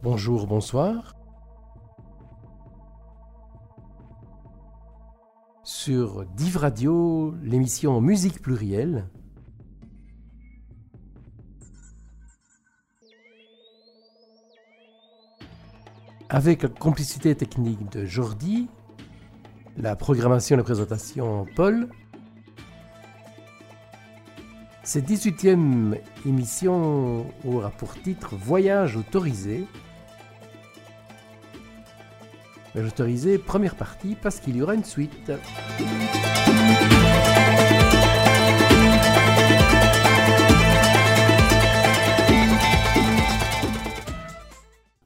Bonjour, bonsoir. Sur Div Radio, l'émission Musique plurielle. Avec la complicité technique de Jordi, la programmation et la présentation Paul. Cette 18e émission aura pour titre Voyage autorisé autorisé première partie parce qu'il y aura une suite.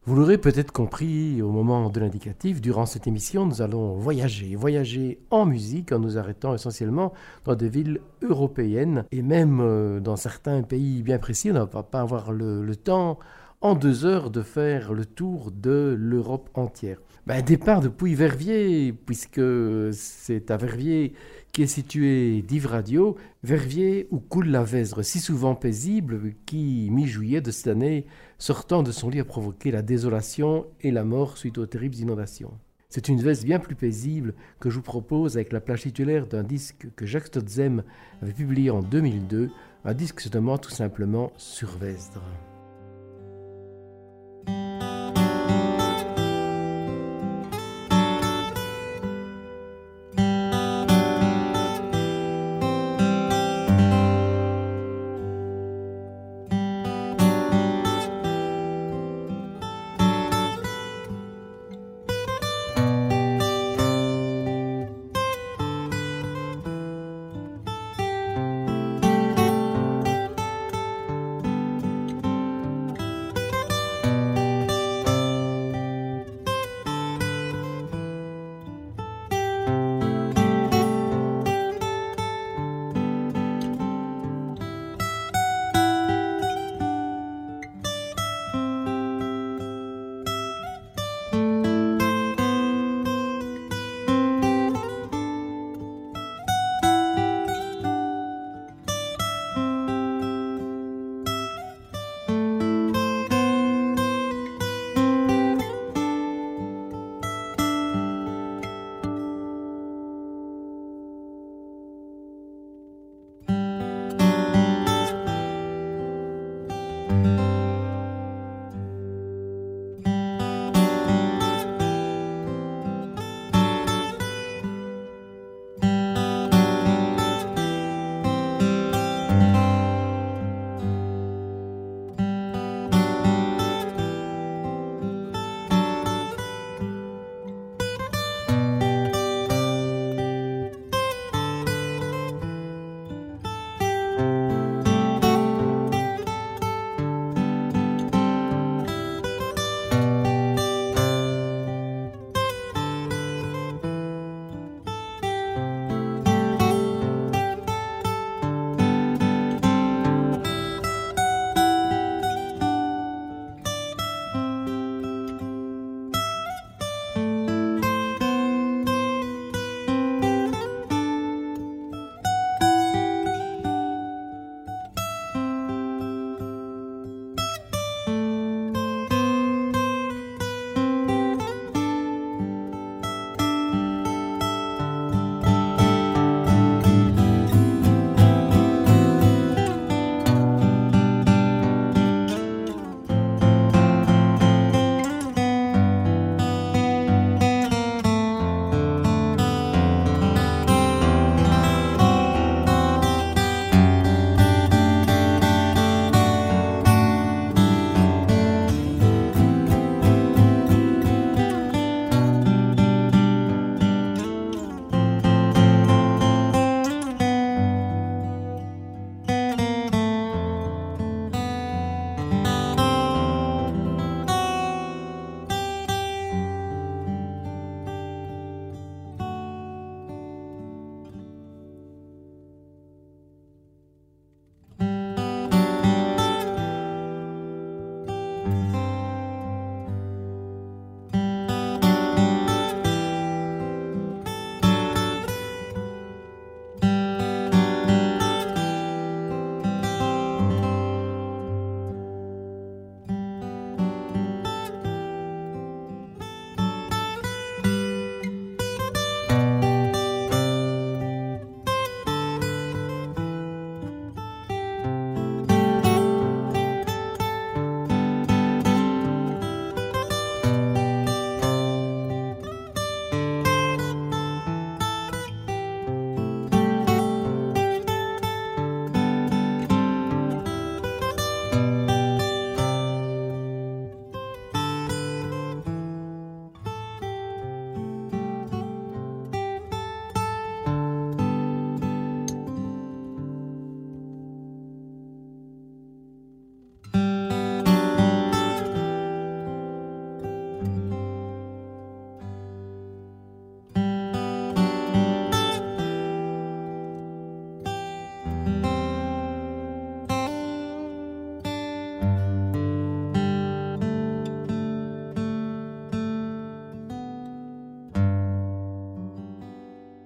Vous l'aurez peut-être compris au moment de l'indicatif, durant cette émission, nous allons voyager, voyager en musique en nous arrêtant essentiellement dans des villes européennes et même euh, dans certains pays bien précis. On ne va pas avoir le, le temps en deux heures de faire le tour de l'Europe entière. Ben, départ depuis Verviers, puisque c'est à Verviers qui est situé Div Radio, Verviers où coule la Vesre, si souvent paisible, qui, mi-juillet de cette année, sortant de son lit a provoqué la désolation et la mort suite aux terribles inondations. C'est une veste bien plus paisible que je vous propose avec la plage titulaire d'un disque que Jacques Stotzem avait publié en 2002, un disque se nommant tout simplement Survestre.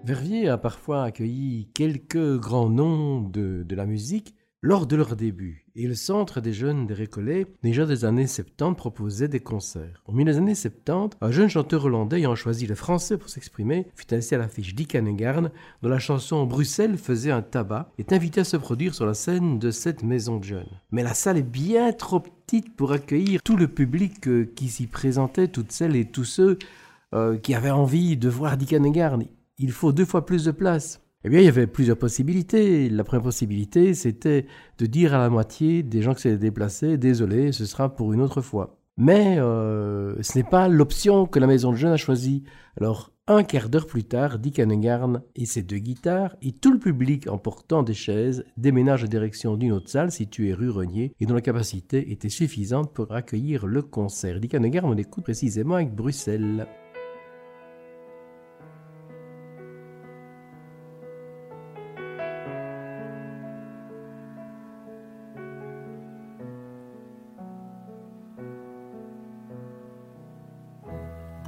Verviers a parfois accueilli quelques grands noms de, de la musique lors de leur début, et le Centre des jeunes des Récollets, déjà des années 70, proposait des concerts. Au milieu des années 70, un jeune chanteur hollandais ayant choisi le français pour s'exprimer fut ainsi à l'affiche Dick Hanegarn, dont la chanson Bruxelles faisait un tabac, est invité à se produire sur la scène de cette maison de jeunes. Mais la salle est bien trop petite pour accueillir tout le public euh, qui s'y présentait, toutes celles et tous ceux euh, qui avaient envie de voir Dick Hanegarn. Il faut deux fois plus de place. Eh bien, il y avait plusieurs possibilités. La première possibilité, c'était de dire à la moitié des gens qui s'étaient déplacés, désolé, ce sera pour une autre fois. Mais euh, ce n'est pas l'option que la maison de jeunes a choisie. Alors, un quart d'heure plus tard, Dick Hanegarn et ses deux guitares, et tout le public en portant des chaises, déménagent en direction d'une autre salle située rue Renier et dont la capacité était suffisante pour accueillir le concert. Dick Hanegarn, on écoute précisément avec Bruxelles.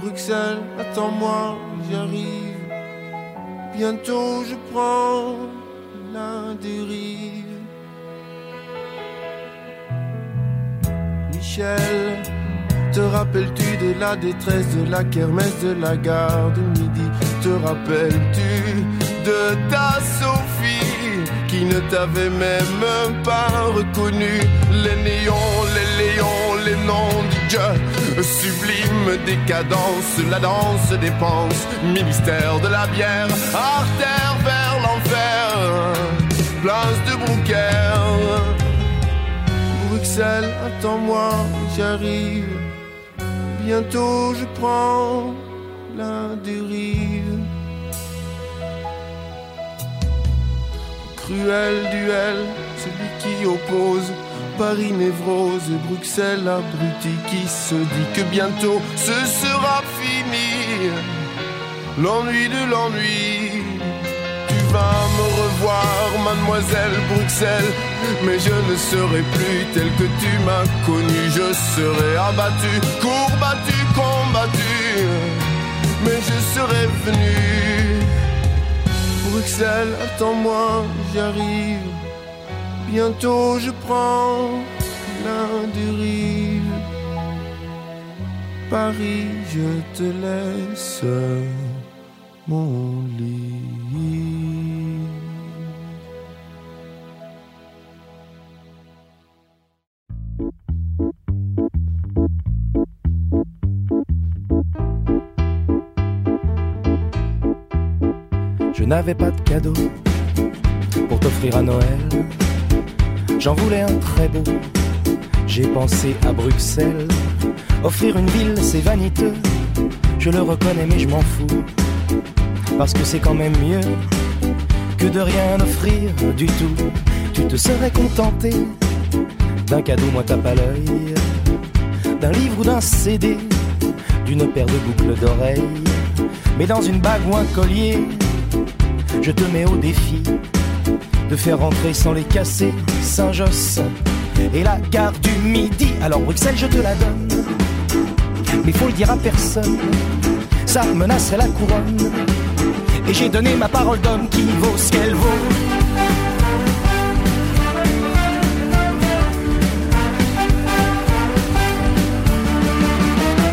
Bruxelles, attends-moi, j'arrive. Bientôt je prends la dérive. Michel, te rappelles-tu de la détresse de la kermesse de la gare de midi? Te rappelles-tu de ta Sophie qui ne t'avait même pas reconnu Les néons, les léons, les noms du Dieu. Sublime décadence, la danse dépense Ministère de la bière, artère vers l'enfer. Place de Brouquer Bruxelles, attends-moi, j'arrive. Bientôt je prends la dérive. Cruel duel, celui qui oppose Paris névrose Bruxelles abruti qui se dit que bientôt ce sera fini. L'ennui de l'ennui. Tu vas me revoir, mademoiselle Bruxelles, mais je ne serai plus tel que tu m'as connu. Je serai abattu, courbattu, combattu, mais je serai venu. Bruxelles, attends-moi, j'arrive. Bientôt je prends la dérive. Paris, je te laisse mon lit. Je n'avais pas de cadeau pour t'offrir à Noël. J'en voulais un très beau. J'ai pensé à Bruxelles. Offrir une ville, c'est vaniteux. Je le reconnais, mais je m'en fous. Parce que c'est quand même mieux que de rien offrir du tout. Tu te serais contenté d'un cadeau, moi t'as pas l'œil. D'un livre ou d'un CD, d'une paire de boucles d'oreilles. Mais dans une bague ou un collier, je te mets au défi faire rentrer sans les casser Saint-Josse et la gare du Midi. Alors Bruxelles, je te la donne, mais faut le dire à personne. Ça menacerait la couronne. Et j'ai donné ma parole d'homme qui vaut ce qu'elle vaut.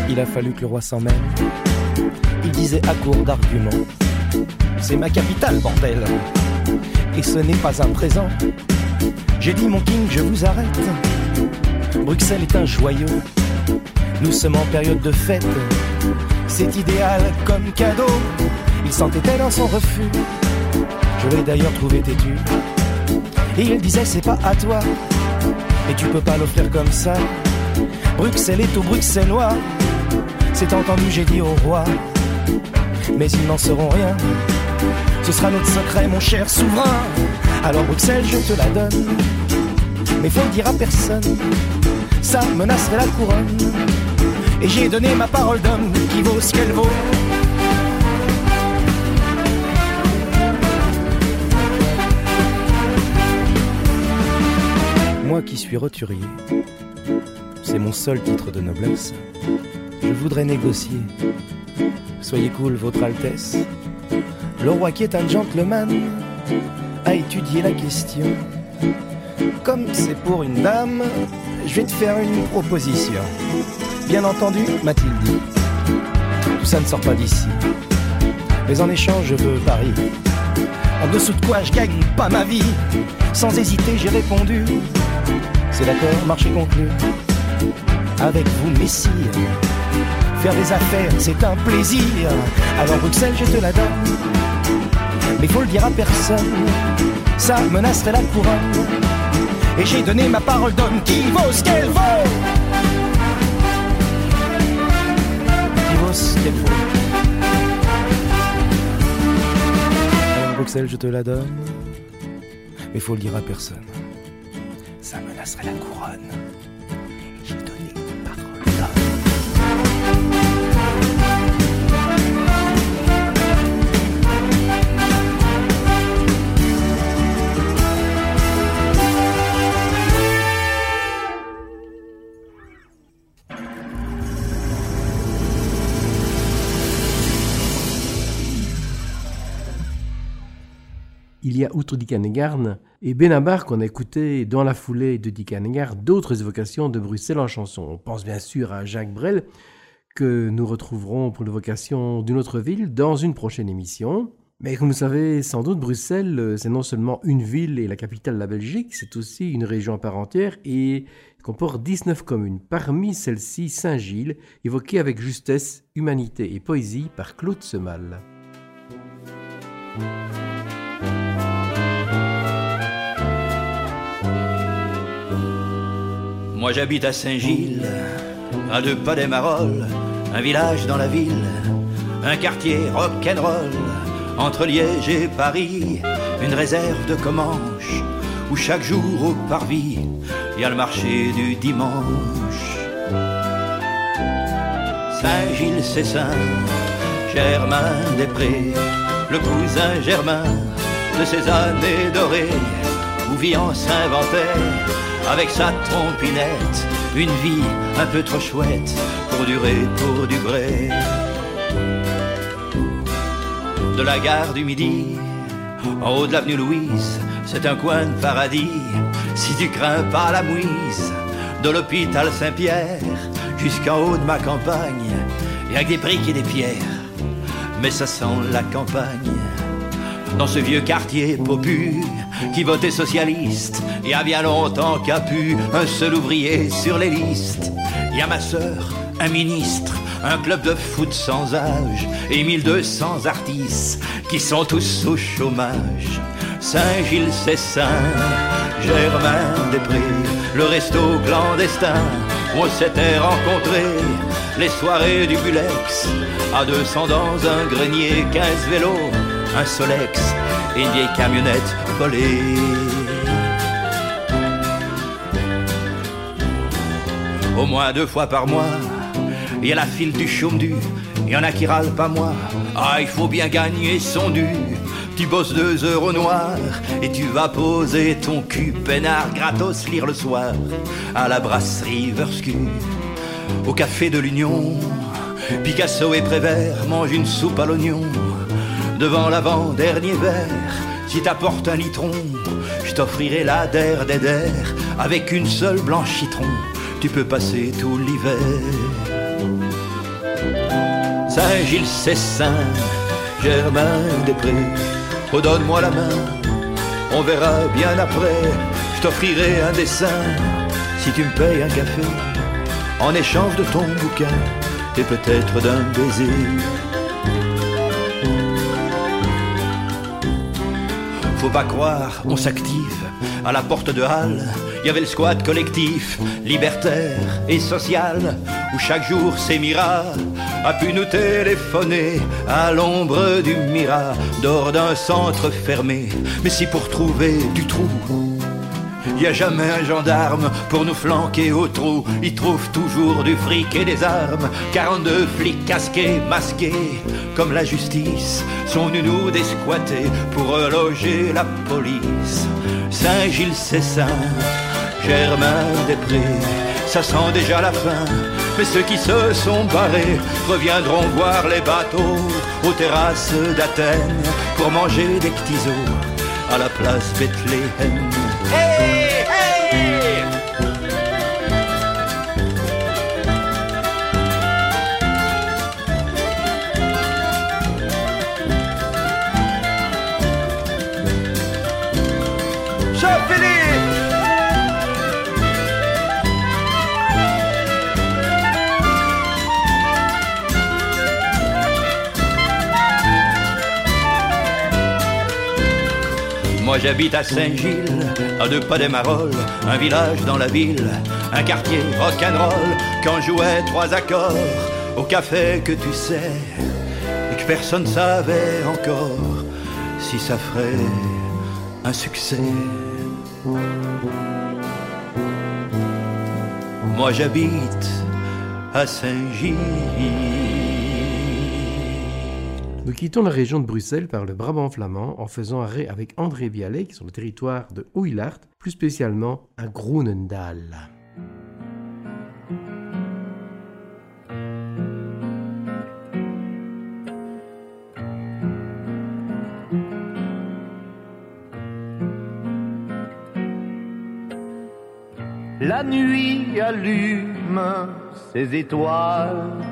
Il a fallu que le roi s'en mêle. Il disait à court d'arguments C'est ma capitale, bordel et ce n'est pas un présent. J'ai dit mon king, je vous arrête. Bruxelles est un joyau. Nous sommes en période de fête. C'est idéal comme cadeau. Il s'entêtait dans son refus. Je l'ai d'ailleurs trouvé têtu. Et il disait c'est pas à toi. Et tu peux pas l'offrir comme ça. Bruxelles est au bruxellois. C'est entendu, j'ai dit au roi. Mais ils n'en seront rien Ce sera notre secret, mon cher souverain. Alors Bruxelles, je te la donne. Mais faut le dire à personne, ça menacerait la couronne. Et j'ai donné ma parole d'homme qui vaut ce qu'elle vaut. Moi qui suis roturier, c'est mon seul titre de noblesse. Je voudrais négocier. Soyez cool, Votre Altesse. Le roi qui est un gentleman a étudié la question. Comme c'est pour une dame, je vais te faire une proposition. Bien entendu, m'a-t-il dit, tout ça ne sort pas d'ici. Mais en échange, je veux Paris. En dessous de quoi je gagne pas ma vie. Sans hésiter, j'ai répondu. C'est d'accord, marché conclu. Avec vous, messire. Faire des affaires, c'est un plaisir. Alors Bruxelles, je te la donne. Mais faut le dire à personne. Ça menacerait la couronne. Et j'ai donné ma parole d'homme qui vaut ce qu'elle vaut. Qui vaut ce qu'elle vaut. Alors Bruxelles, je te la donne. Mais faut le dire à personne. Ça menacerait la couronne. Il y a, outre Dick Hanegarn et Benabar qu'on a écouté dans la foulée de Dick Hanegarn, d'autres évocations de Bruxelles en chanson. On pense bien sûr à Jacques Brel, que nous retrouverons pour l'évocation d'une autre ville dans une prochaine émission. Mais comme vous savez sans doute, Bruxelles, c'est non seulement une ville et la capitale de la Belgique, c'est aussi une région à part entière et comporte 19 communes. Parmi celles-ci, Saint-Gilles, évoqué avec justesse, humanité et poésie par Claude Semal. Moi j'habite à Saint-Gilles, à deux pas des Marolles, un village dans la ville, un quartier rock'n'roll, entre Liège et Paris, une réserve de Comanche, où chaque jour au parvis, il y a le marché du dimanche. Saint-Gilles, c'est Saint, Germain des Prés, le cousin Germain de ces années dorées, où Vian s'inventait avec sa trompinette, une vie un peu trop chouette pour durer pour du. De la gare du Midi, en haut de l'avenue Louise, c'est un coin de paradis, si tu crains pas la mouise, de l'hôpital Saint-Pierre jusqu'en haut de ma campagne, et avec des briques et des pierres, mais ça sent la campagne. Dans ce vieux quartier popu qui votait socialiste, il y a bien longtemps qu'a pu un seul ouvrier sur les listes. Il y a ma sœur, un ministre, un club de foot sans âge et 1200 artistes qui sont tous au chômage. Saint-Gilles, c'est Saint, Germain des Prés, le resto clandestin où on s'était rencontrés. Les soirées du Bulex, à 200 dans un grenier, 15 vélos, un Solex et une vieille camionnette volée. Au moins deux fois par mois, il y a la file du chaume du, il y en a qui râlent pas moi. Ah, il faut bien gagner son dû. Tu bosses deux heures au noir et tu vas poser ton cul peinard gratos lire le soir à la brasserie Verscu, au café de l'Union. Picasso et Prévert mangent une soupe à l'oignon devant l'avant-dernier verre. Si t'apportes un litron, je t'offrirai la der des der avec une seule blanche citron. Tu peux passer tout l'hiver. Saint-Gilles, c'est Saint, Germain des Prés. Oh, donne-moi la main, on verra bien après. Je t'offrirai un dessin si tu me payes un café en échange de ton bouquin et peut-être d'un baiser. Faut pas croire, on s'active à la porte de Halle. Il y avait le squat collectif, libertaire et social, où chaque jour Sémira a pu nous téléphoner à l'ombre du Mira, dehors d'un centre fermé. Mais si pour trouver du trou, y a jamais un gendarme pour nous flanquer au trou. Il trouve toujours du fric et des armes. 42 flics casqués, masqués, comme la justice, sont venus nous desquatter pour reloger la police. Saint-Gilles, c'est ça, sent déjà la fin. Mais ceux qui se sont barrés reviendront voir les bateaux aux terrasses d'Athènes pour manger des petits à la place Bethléem. Hey, Moi j'habite à Saint-Gilles, à deux pas des Marolles, un village dans la ville, un quartier rock'n'roll, quand je jouais trois accords au café que tu sais, et que personne savait encore si ça ferait un succès. Moi j'habite à Saint-Gilles. Nous quittons la région de Bruxelles par le Brabant flamand en faisant arrêt avec André Bialek sur le territoire de Oeilart, plus spécialement à Groenendaal. La nuit allume ses étoiles.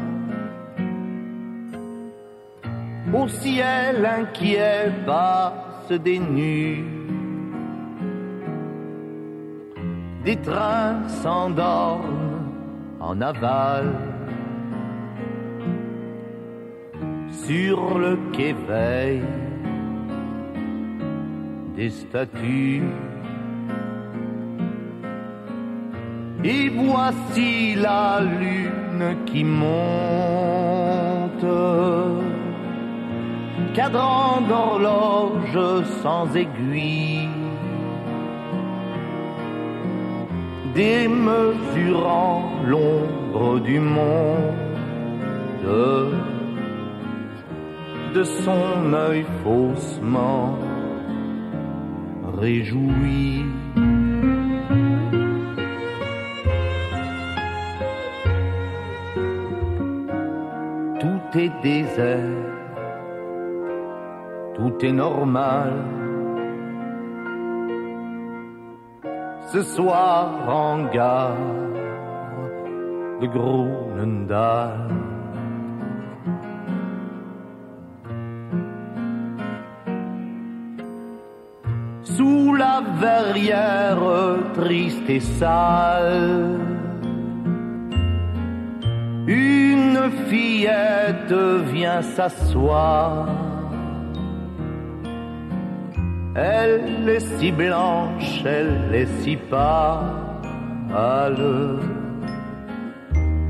Au ciel inquiet passe des nues. Des trains s'endorment en aval. Sur le quai veille des statues. Et voici la lune qui monte, cadran d'horloge sans aiguille, démesurant l'ombre du monde de son œil faussement réjoui. Tout est désert, tout est normal. Ce soir en gare de Groenendaal. Sous la verrière triste et sale, une fillette vient s'asseoir. Elle est si blanche, elle est si pâle.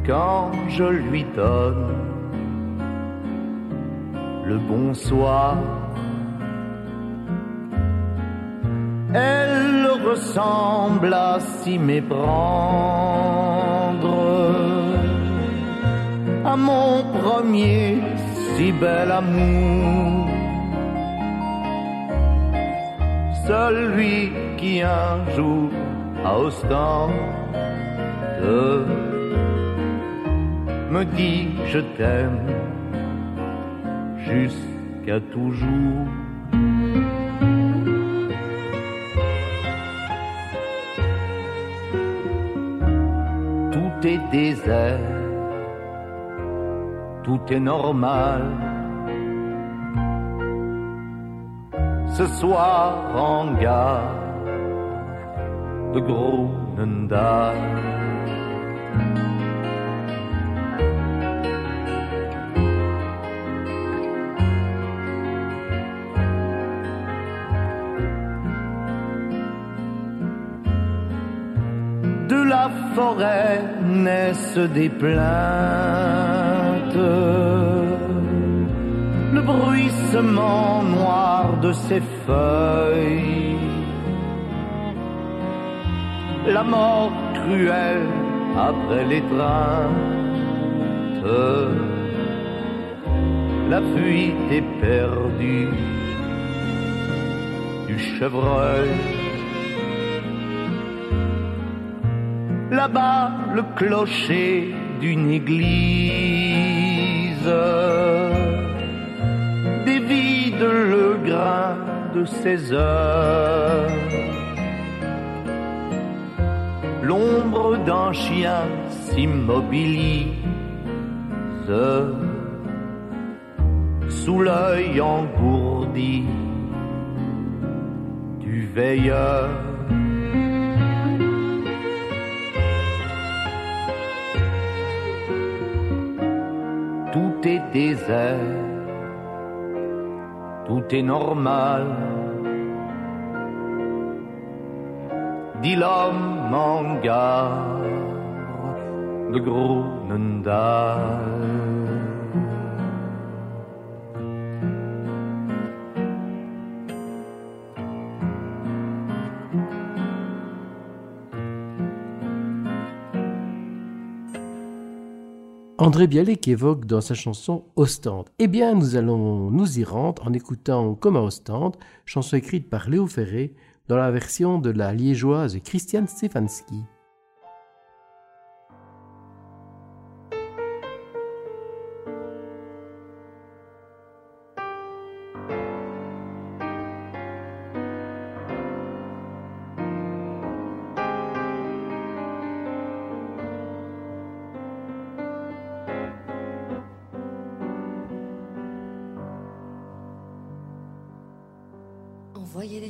Quand je lui donne le bonsoir, elle ressemble à s'y méprendre à mon premier si bel amour. Celui qui un jour à Ostende me dit je t'aime jusqu'à toujours. Tout est désert tout est normal. Ce soir en gare de Groenendaal. la forêt naissent des plaintes. Le bruissement noir de ses feuilles. La mort cruelle après l'étreinte. La fuite éperdue du chevreuil. Là-bas, le clocher d'une église de heures. L'ombre d'un chien s'immobilise sous l'œil engourdi du veilleur. Tout est désert, est normal. Dit l'homme en gare de Grunendal. André Bialek évoque dans sa chanson Ostende. Eh bien, nous allons nous y rendre en écoutant Comme à Ostende, chanson écrite par Léo Ferré dans la version de la liégeoise Christiane Stefanski.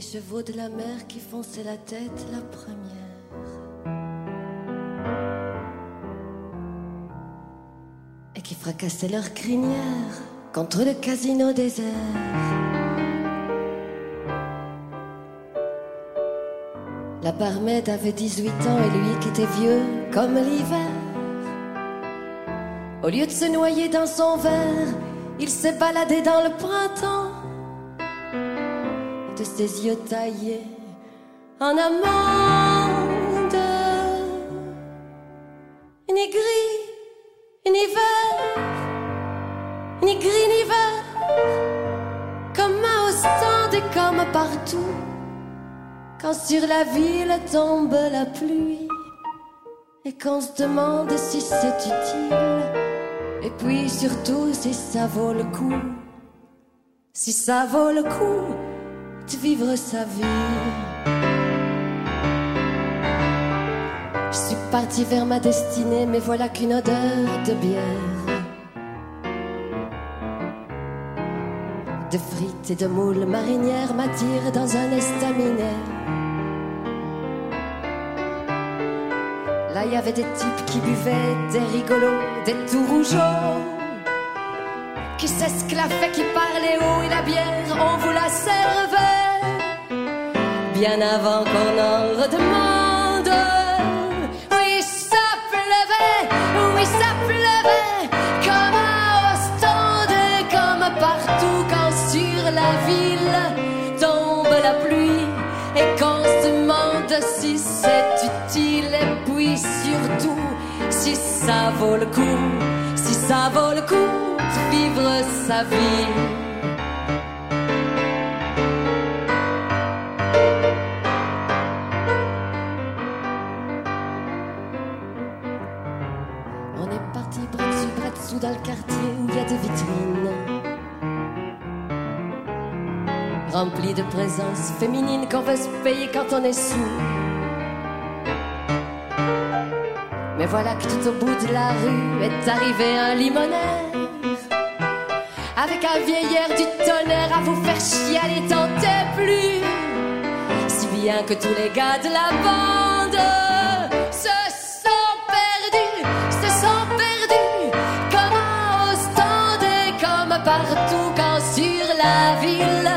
Chevaux de la mer qui fonçaient la tête la première. Et qui fracassaient leurs crinières contre le casino désert. La barmaid avait 18 ans et lui qui était vieux comme l'hiver. Au lieu de se noyer dans son verre, il s'est baladé dans le printemps de ses yeux taillés en amande. Ni gris, ni vert, ni gris, ni vert, comme à Ostende et comme partout. Quand sur la ville tombe la pluie et qu'on se demande si c'est utile, et puis surtout si ça vaut le coup, si ça vaut le coup vivre sa vie. Je suis parti vers ma destinée, mais voilà qu'une odeur de bière. De frites et de moules marinières m'attire dans un estaminet. Là, il y avait des types qui buvaient, des rigolos, des tout rougeaux qui s'esclaffaient, qui parlaient haut et la bière, on vous la servait bien avant qu'on en redemande. Oui, ça pleuvait, oui, ça pleuvait, comme à Ostende, comme partout quand sur la ville tombe la pluie et qu'on se demande si c'est utile et puis surtout si ça vaut le coup, si ça vaut le coup de vivre sa vie. Dans le quartier où il y a des vitrines remplies de présence féminine qu'on veut se payer quand on est sous. Mais voilà que tout au bout de la rue est arrivé un limonaire avec un vieillard du tonnerre à vous faire chialer, tentez plus. Si bien que tous les gars de la bande partout quand sur la ville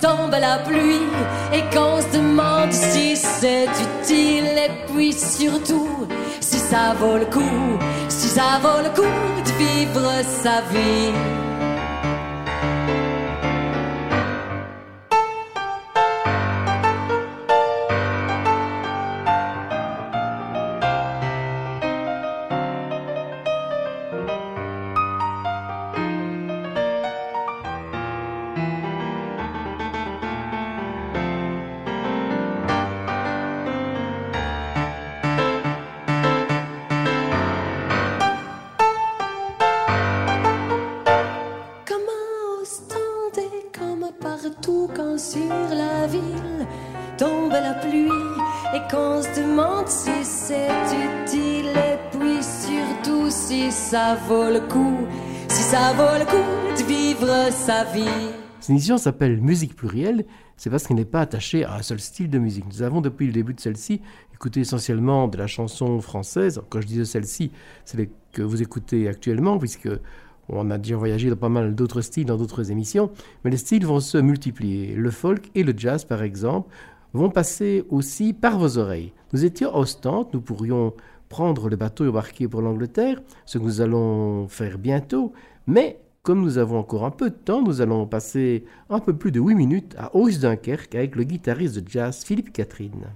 tombe la pluie et qu'on se demande si c'est utile et puis surtout si ça vaut le coup, si ça vaut le coup de vivre sa vie. Vaut le coup, si ça vaut le coup de vivre sa vie. Cette émission s'appelle Musique plurielle, c'est parce qu'elle n'est pas attachée à un seul style de musique. Nous avons depuis le début de celle-ci écouté essentiellement de la chanson française. Quand je dis celle-ci, c'est que vous écoutez actuellement, puisque on a déjà voyagé dans pas mal d'autres styles dans d'autres émissions, mais les styles vont se multiplier. Le folk et le jazz, par exemple, vont passer aussi par vos oreilles. Nous étions à Ostende, nous pourrions prendre le bateau et embarquer pour l'Angleterre, ce que nous allons faire bientôt, mais comme nous avons encore un peu de temps, nous allons passer un peu plus de 8 minutes à Ois Dunkerque avec le guitariste de jazz Philippe Catherine.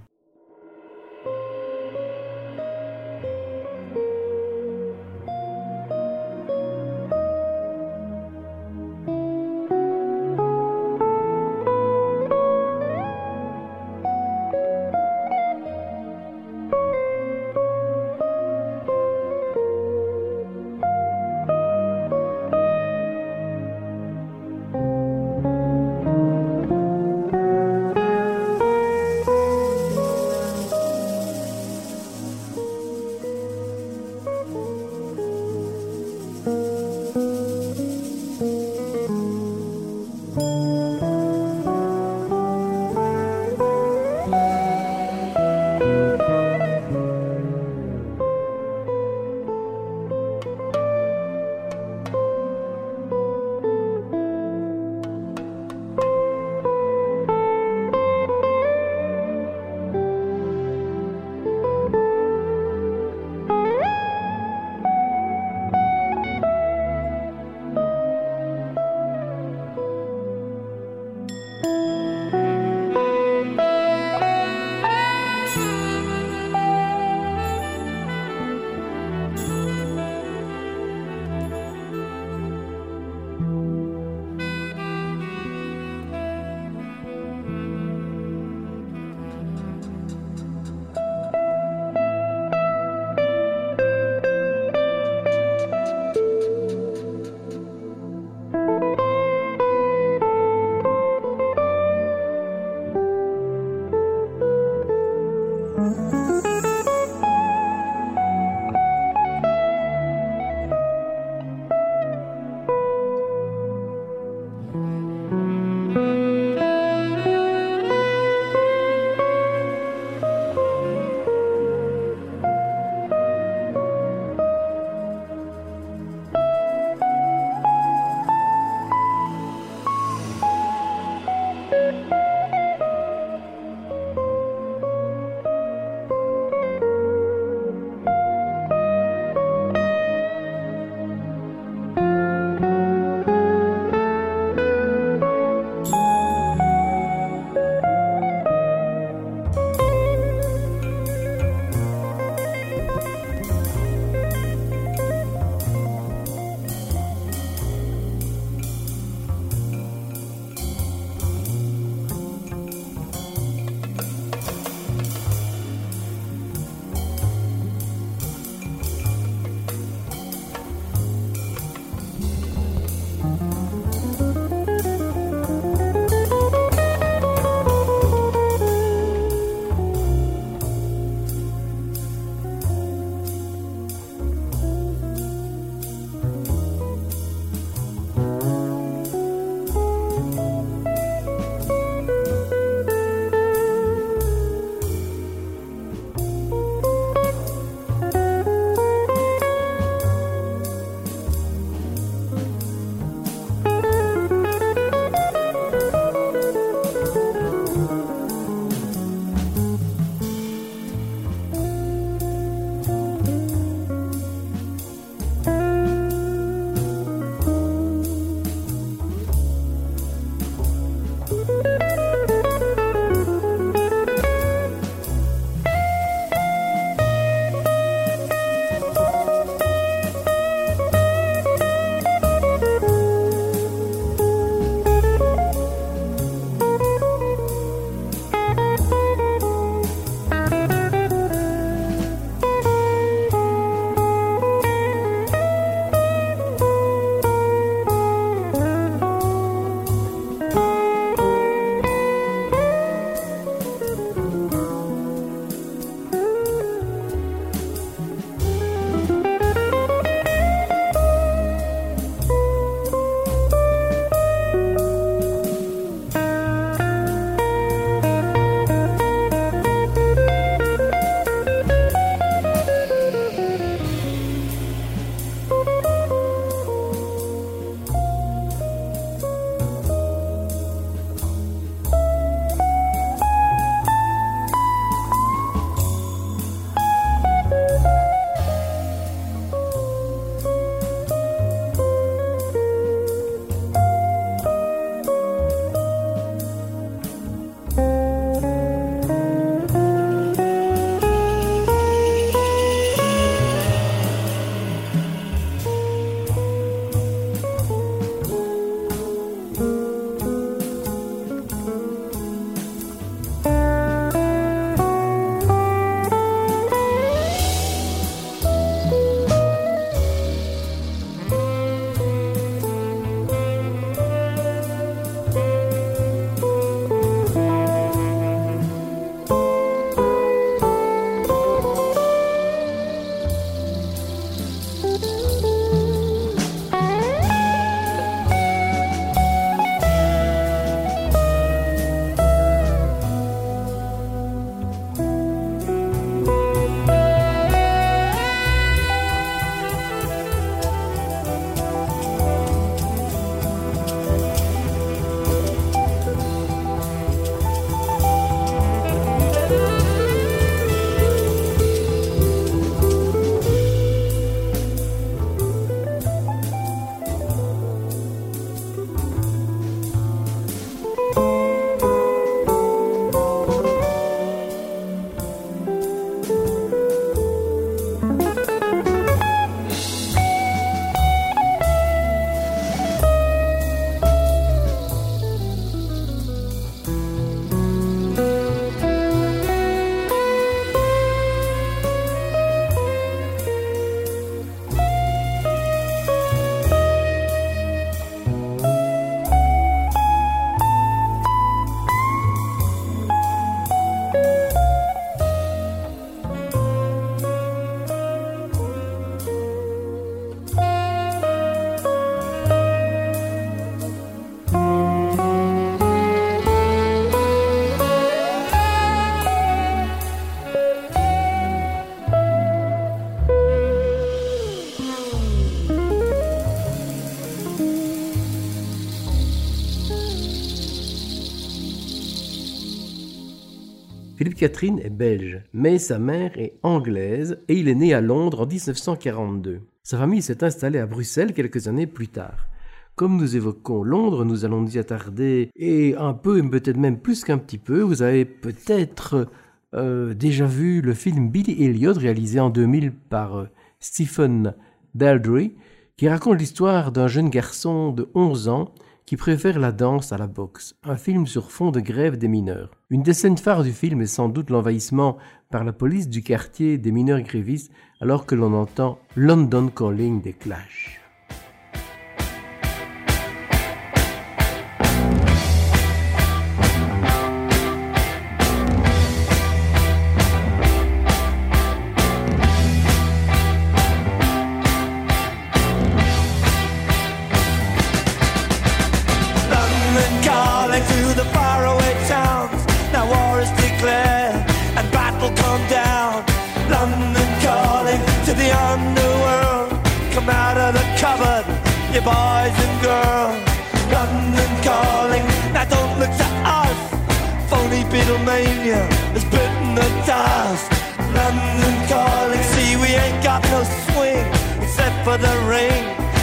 Catherine est belge, mais sa mère est anglaise et il est né à Londres en 1942. Sa famille s'est installée à Bruxelles quelques années plus tard. Comme nous évoquons Londres, nous allons nous y attarder et un peu, peut-être même plus qu'un petit peu. Vous avez peut-être euh, déjà vu le film Billy Elliot réalisé en 2000 par euh, Stephen Daldry qui raconte l'histoire d'un jeune garçon de 11 ans qui préfère la danse à la boxe, un film sur fond de grève des mineurs. Une des scènes phares du film est sans doute l'envahissement par la police du quartier des mineurs grévistes alors que l'on entend London Calling des Clash.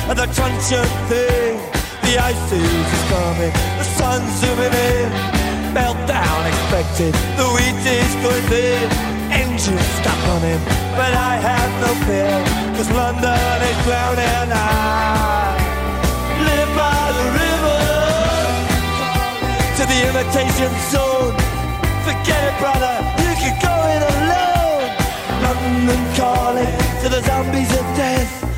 And the truncheon thing. The ice is coming, the sun's zooming in. Meltdown expected, the wheat is going in. Engines stop on him, but I have no fear, cause London is drowning I live by the river to the imitation zone. Forget it, brother, you can go it alone. London calling to the zombies of death.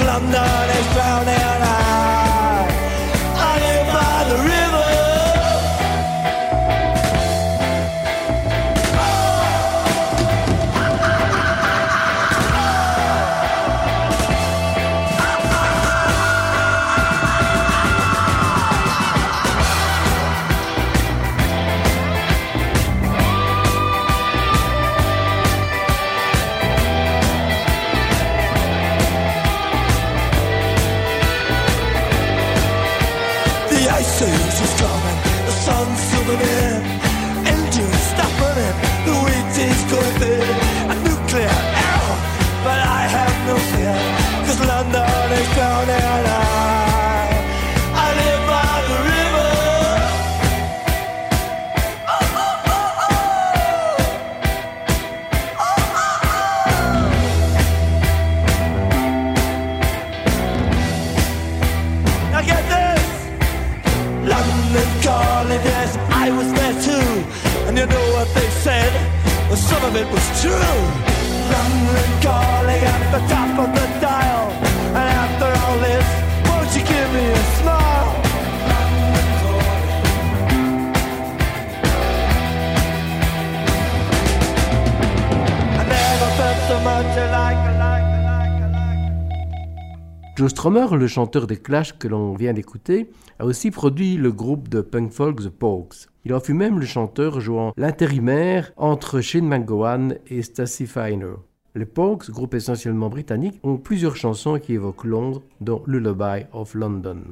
London, is drowning out I again. It's true. From the calling at the. Joe Strummer, le chanteur des Clash que l'on vient d'écouter, a aussi produit le groupe de punk folk The Pogues. Il en fut même le chanteur jouant l'intérimaire entre Shane McGowan et Stacy Finer. Les Pogues, groupe essentiellement britannique, ont plusieurs chansons qui évoquent Londres, dont Lullaby of London.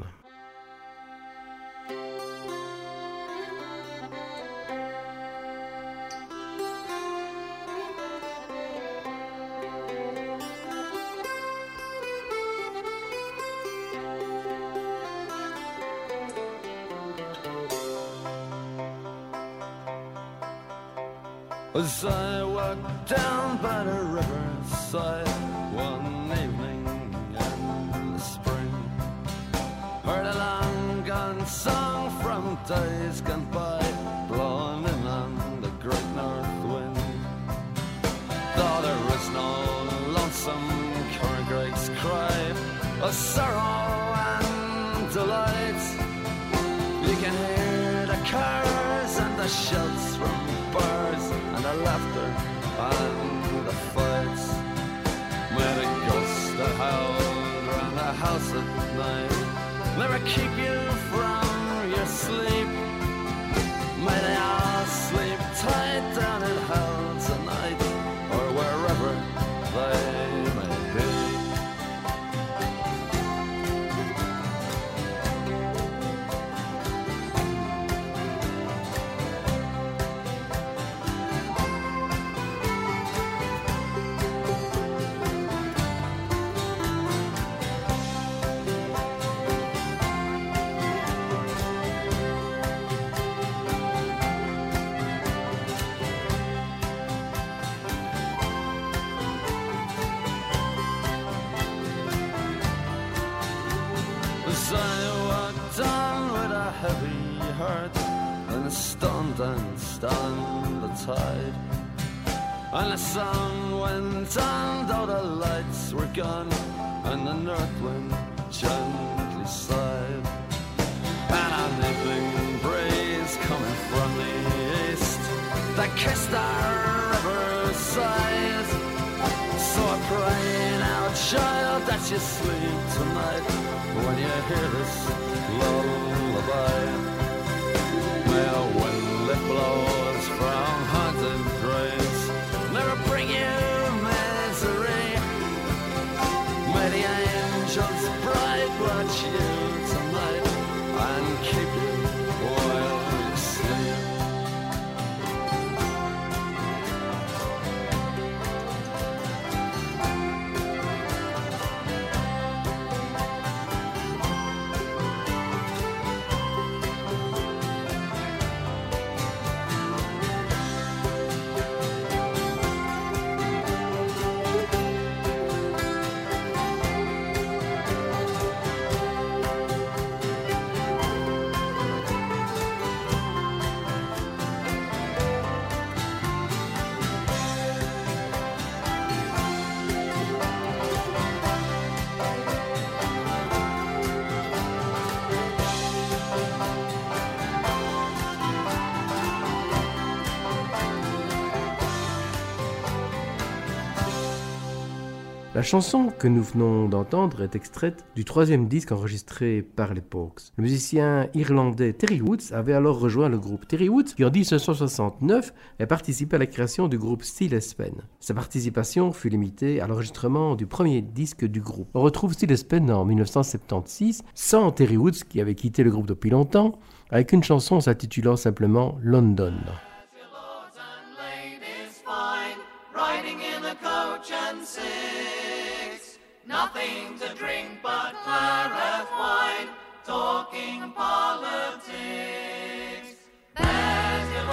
As I walked down by the riverside one evening in the spring, heard a long gone song from days gone by, blowing in on the great north wind. Though there was no lonesome current grace cry of sorrow and delight, you can hear the cars and the shouts and the fights. May the ghosts howl around the house at night keep you danced on the tide. And the sun went on though the lights were gone And the north wind gently sighed And an evening breeze coming from the east That kissed our riverside. So I pray now, child, that you sleep tonight when you hear this lullaby. May a wind that blows from La chanson que nous venons d'entendre est extraite du troisième disque enregistré par les Pogues. Le musicien irlandais Terry Woods avait alors rejoint le groupe. Terry Woods, qui en 1969 a participé à la création du groupe Steel Espen. Sa participation fut limitée à l'enregistrement du premier disque du groupe. On retrouve Steel Espen en 1976, sans Terry Woods qui avait quitté le groupe depuis longtemps, avec une chanson s'intitulant simplement London. Nothing to drink but claret wine, talking politics. There's your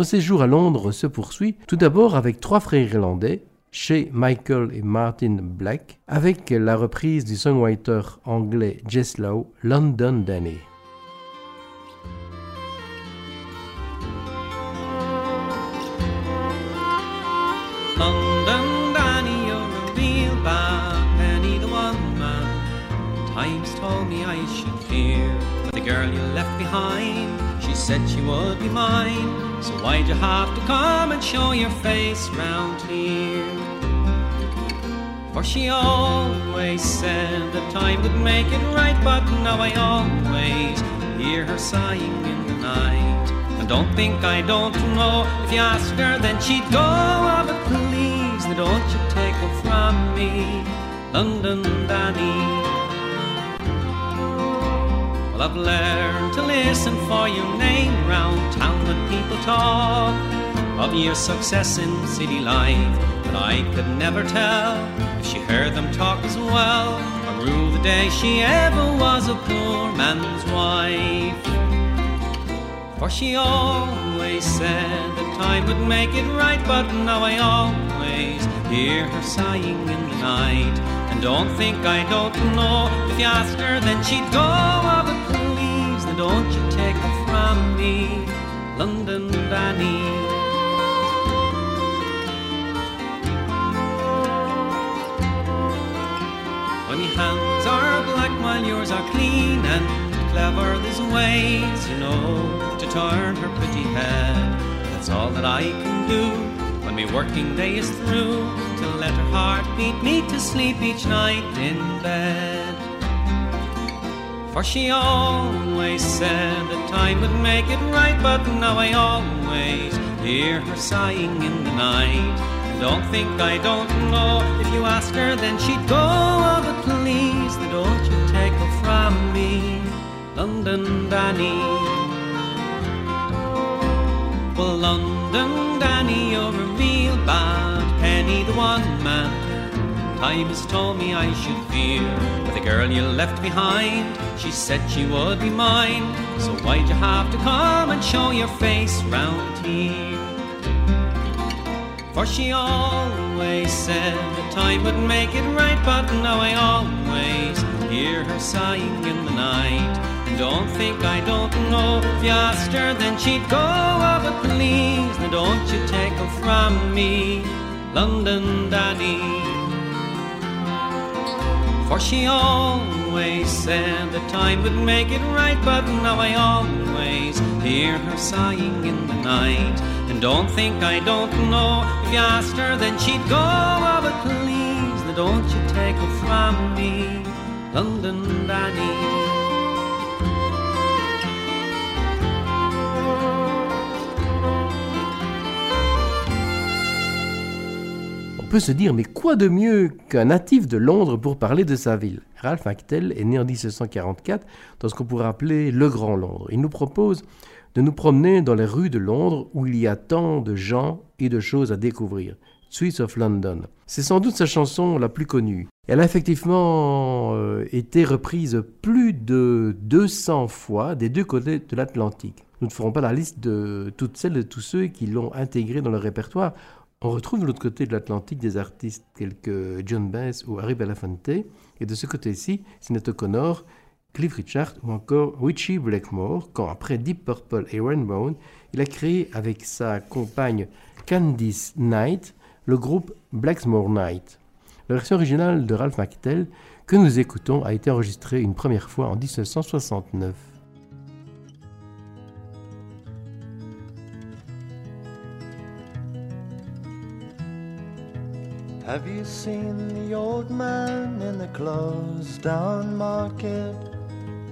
Notre séjour à Londres se poursuit tout d'abord avec trois frères irlandais, chez Michael et Martin Black, avec la reprise du songwriter anglais Jess Lowe, London Danny. London Danny, you're a the one man. Times told me I should fear the girl you left behind. Said she would be mine, so why'd you have to come and show your face round here? For she always said that time would make it right, but now I always hear her sighing in the night. And don't think I don't know. If you ask her, then she'd go. Oh, but please, don't you take her from me, London Danny. Well, I've learned to listen for your name round town when people talk of your success in city life. But I could never tell if she heard them talk as well, I rue the day she ever was a poor man's wife. For she always said that time would make it right, but now I always hear her sighing in the night. Don't think I don't know. If you ask her, then she'd go. Oh, but please, now don't you take her from me, London Danny. When your hands are black while yours are clean and clever, there's ways, you know, to turn her pretty head. That's all that I can do when my working day is through, to let her heart beat me to sleep each night in bed. For she always said that time would make it right, but now I always hear her sighing in the night. And don't think I don't know. If you ask her, then she'd go. Oh, but please, now don't you take her from me, London Danny. Well, London Danny, you're real bad penny, the one man. Time has told me I should fear for the girl you left behind. She said she would be mine, so why'd you have to come and show your face round here? For she always said that time would make it right, but now I always hear her sighing in the night. And don't think I don't know. If you asked her, then she'd go. Oh, but please, now don't you from me, London Danny. For she always said that time would make it right, but now I always hear her sighing in the night. And don't think I don't know. If you asked her, then she'd go. Oh, but please, now don't you take her from me, London Danny. Peut se dire, mais quoi de mieux qu'un natif de Londres pour parler de sa ville? Ralph McTell est né en 1744 dans ce qu'on pourrait appeler le Grand Londres. Il nous propose de nous promener dans les rues de Londres où il y a tant de gens et de choses à découvrir. Streets of London. C'est sans doute sa chanson la plus connue. Elle a effectivement euh, été reprise plus de 200 fois des deux côtés de l'Atlantique. Nous ne ferons pas la liste de toutes celles et tous ceux qui l'ont intégrée dans leur répertoire. On retrouve de l'autre côté de l'Atlantique des artistes tels que John Baez ou Harry Belafonte, et de ce côté-ci, Sinead O'Connor, Cliff Richard ou encore Richie Blackmore, quand après Deep Purple et Rainbow, il a créé avec sa compagne Candice Knight le groupe Blacksmore Night. La version originale de Ralph McTell que nous écoutons a été enregistrée une première fois en 1969. Have you seen the old man in the closed down market?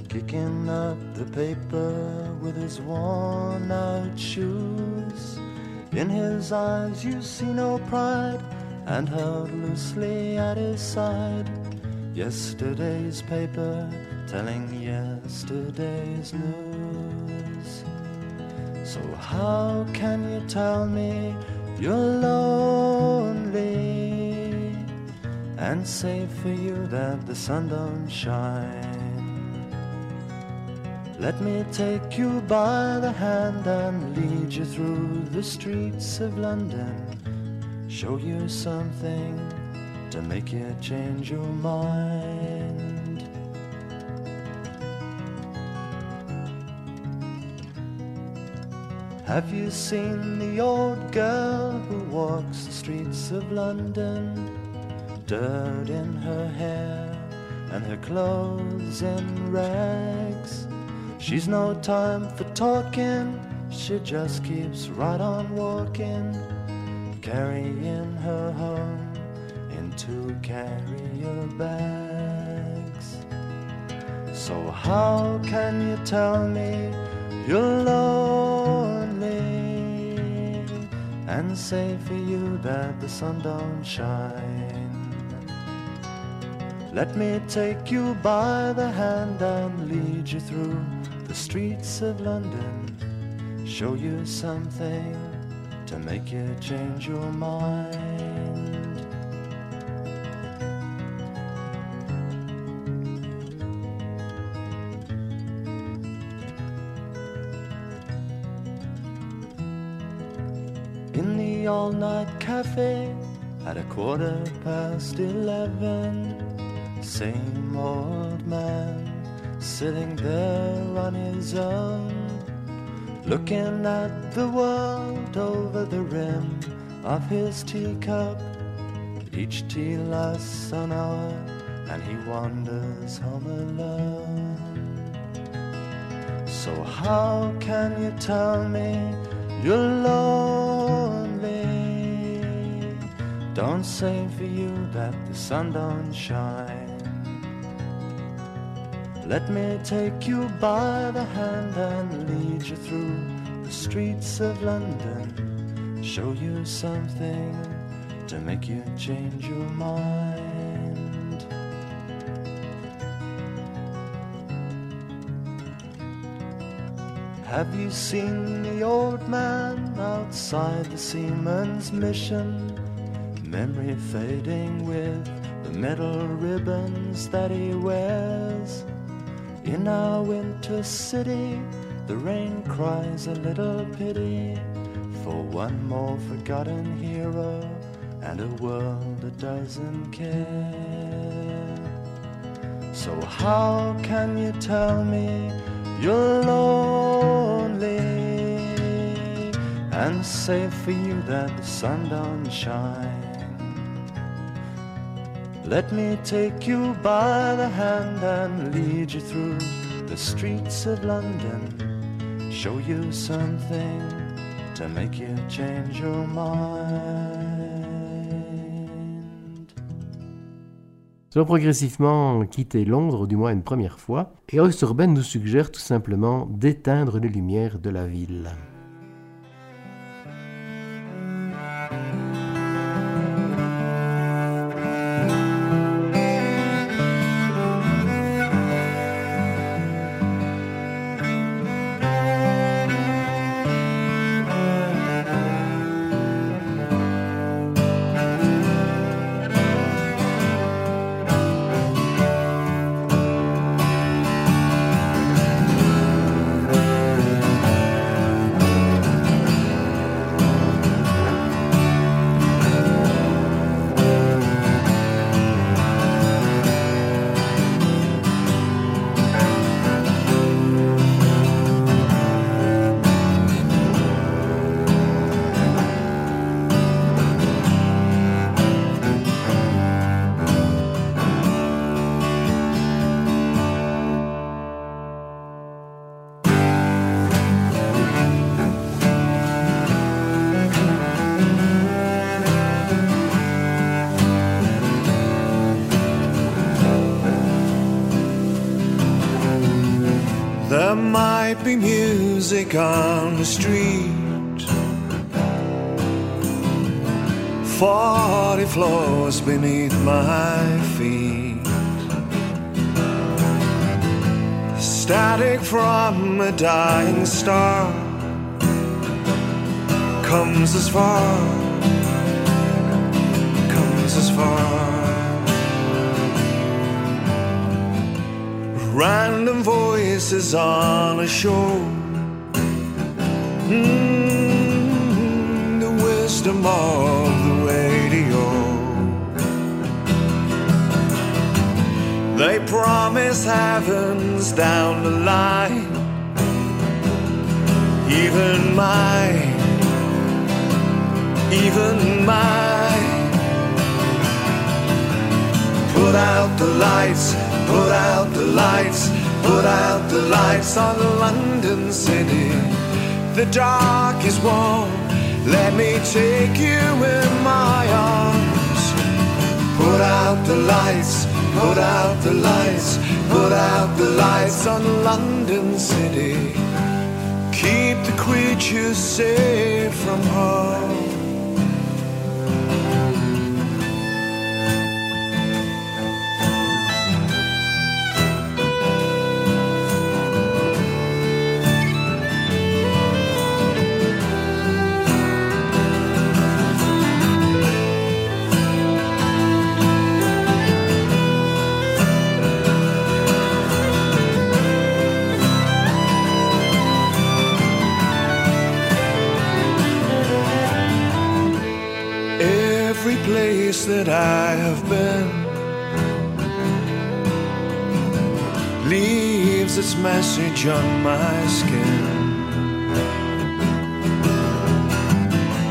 Kicking up the paper with his worn out shoes. In his eyes you see no pride, and held loosely at his side. Yesterday's paper telling yesterday's news. So how can you tell me you're lonely and say for you that the sun don't shine? Let me take you by the hand and lead you through the streets of London. Show you something to make you change your mind. Have you seen the old girl who walks the streets of London? Dirt in her hair and her clothes in rags. She's no time for talking, she just keeps right on walking, carrying her home in two carrier bags. So, how can you tell me you're and say for you that the sun don't shine? Let me take you by the hand and lead you through the streets of London. Show you something to make you change your mind. All night cafe at a quarter past eleven. Same old man sitting there on his own, looking at the world over the rim of his teacup. Each tea lasts an hour, and he wanders home alone. So, how can you tell me you're lonely? Don't say for you that the sun don't shine. Let me take you by the hand and lead you through the streets of London. Show you something to make you change your mind. Have you seen the old man outside the seaman's mission? Memory fading with the metal ribbons that he wears. In our winter city, the rain cries a little pity for one more forgotten hero and a world that doesn't care. So, how can you tell me you're lonely and say for you that the sun don't shine? Let me take you by the hand and lead you through the streets of London. Show you something to make you change your mind. allons progressivement quitter Londres, du moins une première fois, et Oyster nous suggère tout simplement d'éteindre les lumières de la ville. Beneath my feet. Static from a dying star comes as far, comes as far. Random voices on a shore. Mm, the wisdom of the They promise heavens down the line. Even mine, even mine. Put out the lights, put out the lights, put out the lights on London City. The dark is warm, let me take you in my arms. Put out the lights, put out the lights, put out the lights on London City. Keep the creatures safe from harm. Its message on my skin.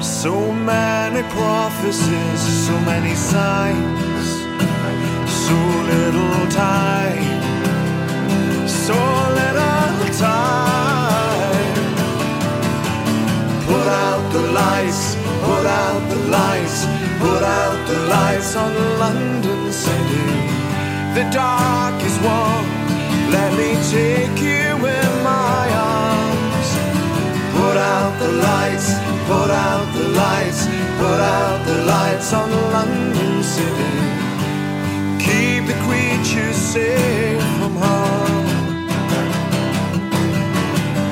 So many prophecies, so many signs, so little time, so little time. Put out the lights, put out the lights, put out the lights on London City. The dark is warm, let me take you in my arms. Put out the lights, put out the lights, put out the lights on London City. Keep the creatures safe from harm.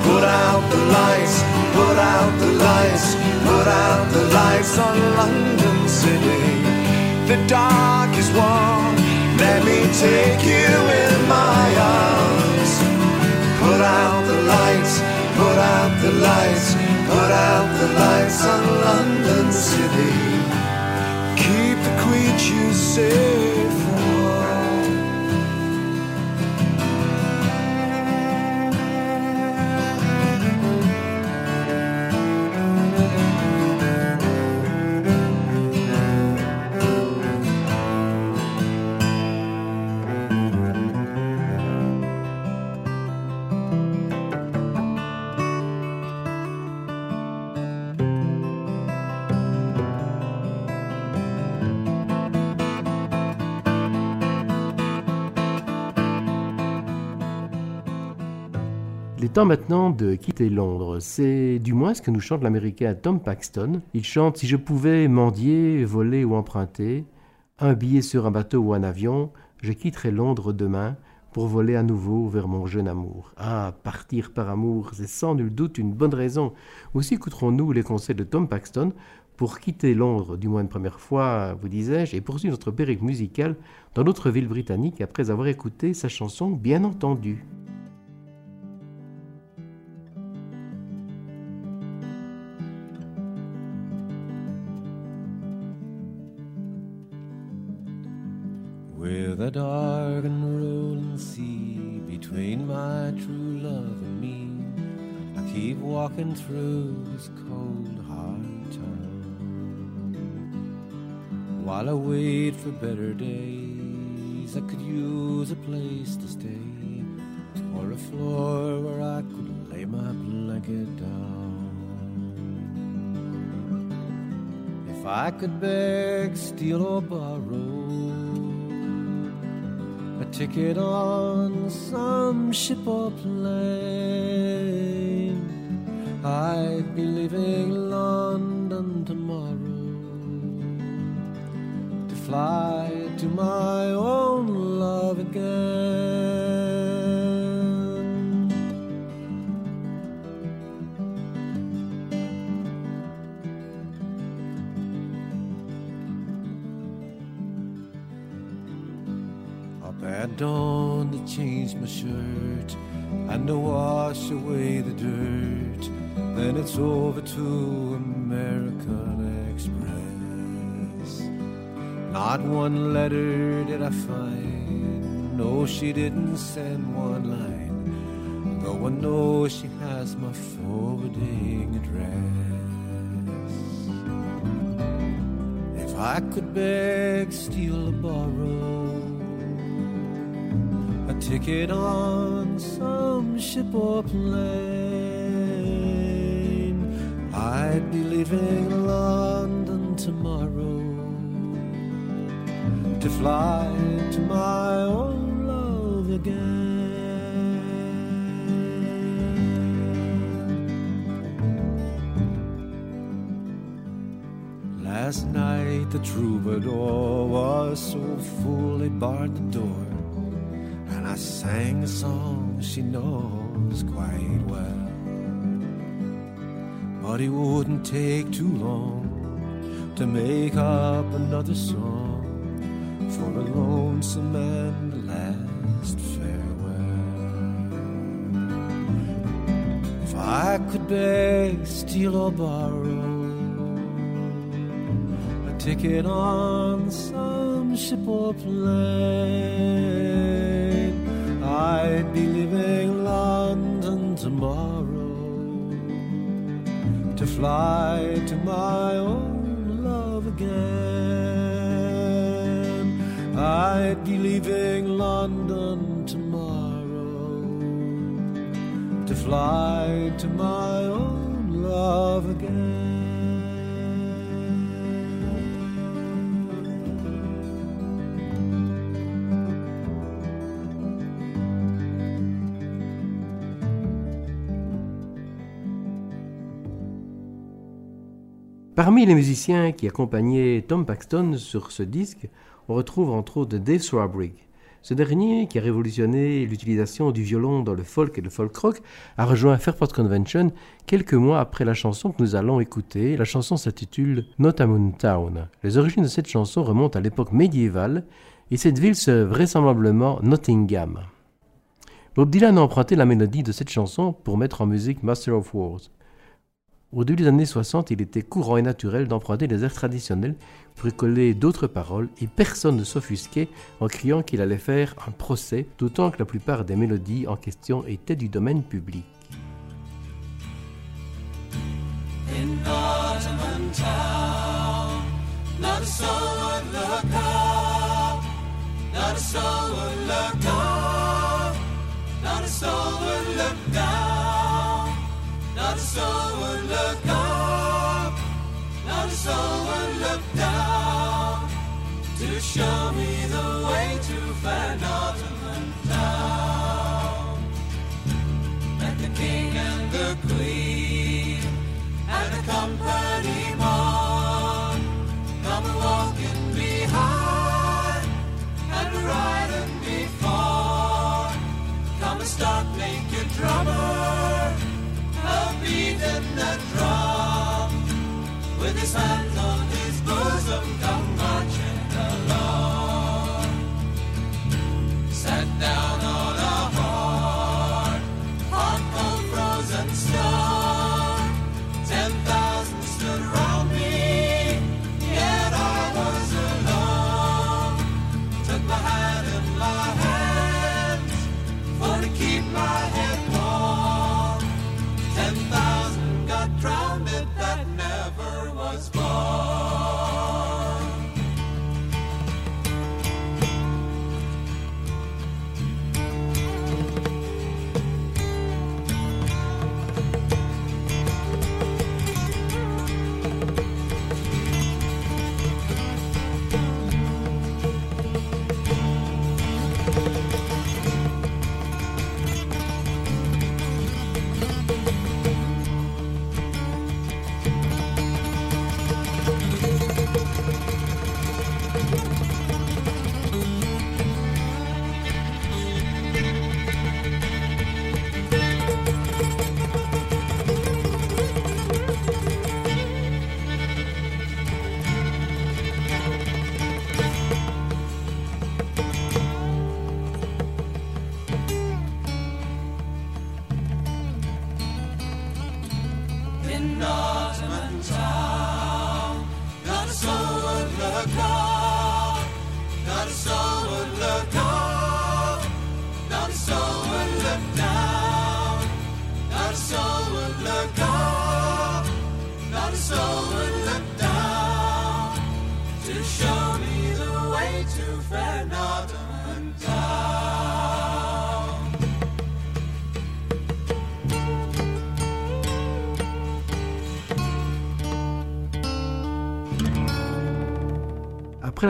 Put out the lights, put out the lights, put out the lights on London City. The dark is warm, let me take you in my arms. Put out the lights, put out the lights, put out the lights on London City. Keep the creatures safe temps maintenant de quitter Londres. C'est du moins ce que nous chante l'américain Tom Paxton. Il chante Si je pouvais mendier, voler ou emprunter, un billet sur un bateau ou un avion, je quitterai Londres demain pour voler à nouveau vers mon jeune amour. Ah, partir par amour, c'est sans nul doute une bonne raison. Aussi écouterons-nous les conseils de Tom Paxton pour quitter Londres, du moins une première fois, vous disais-je, et poursuivre notre périple musical dans notre ville britannique après avoir écouté sa chanson Bien entendu. With a dark and rolling sea between my true love and me, I keep walking through this cold, hard town. While I wait for better days, I could use a place to stay, or a floor where I could lay my blanket down. If I could beg, steal, or borrow ticket on some ship or plane. I'd be leaving London tomorrow to fly to my own love again. My shirt and to wash away the dirt. Then it's over to American Express. Not one letter did I find. No, she didn't send one line. Though I know she has my forwarding address. If I could beg, steal, or borrow ticket on some ship or plane. I'd be leaving London tomorrow to fly to my own love again. Last night the troubadour was so full they barred the door I sang a song she knows quite well. But it wouldn't take too long to make up another song for a lonesome and last farewell. If I could beg, steal, or borrow a ticket on some ship or plane. I'd be leaving London tomorrow to fly to my own love again. I'd be leaving London tomorrow to fly to my own love again. Parmi les musiciens qui accompagnaient Tom Paxton sur ce disque, on retrouve entre autres Dave Strawbridge. Ce dernier, qui a révolutionné l'utilisation du violon dans le folk et le folk rock, a rejoint Fairport Convention quelques mois après la chanson que nous allons écouter. La chanson s'intitule Notamun Town. Les origines de cette chanson remontent à l'époque médiévale et cette ville c'est vraisemblablement Nottingham. Bob Dylan a emprunté la mélodie de cette chanson pour mettre en musique Master of Wars. Au début des années 60, il était courant et naturel d'emprunter des airs traditionnels pour y coller d'autres paroles et personne ne s'offusquait en criant qu'il allait faire un procès, d'autant que la plupart des mélodies en question étaient du domaine public. Not a soul would look up, not a soul would look down to show me the way to find Nottingham this man.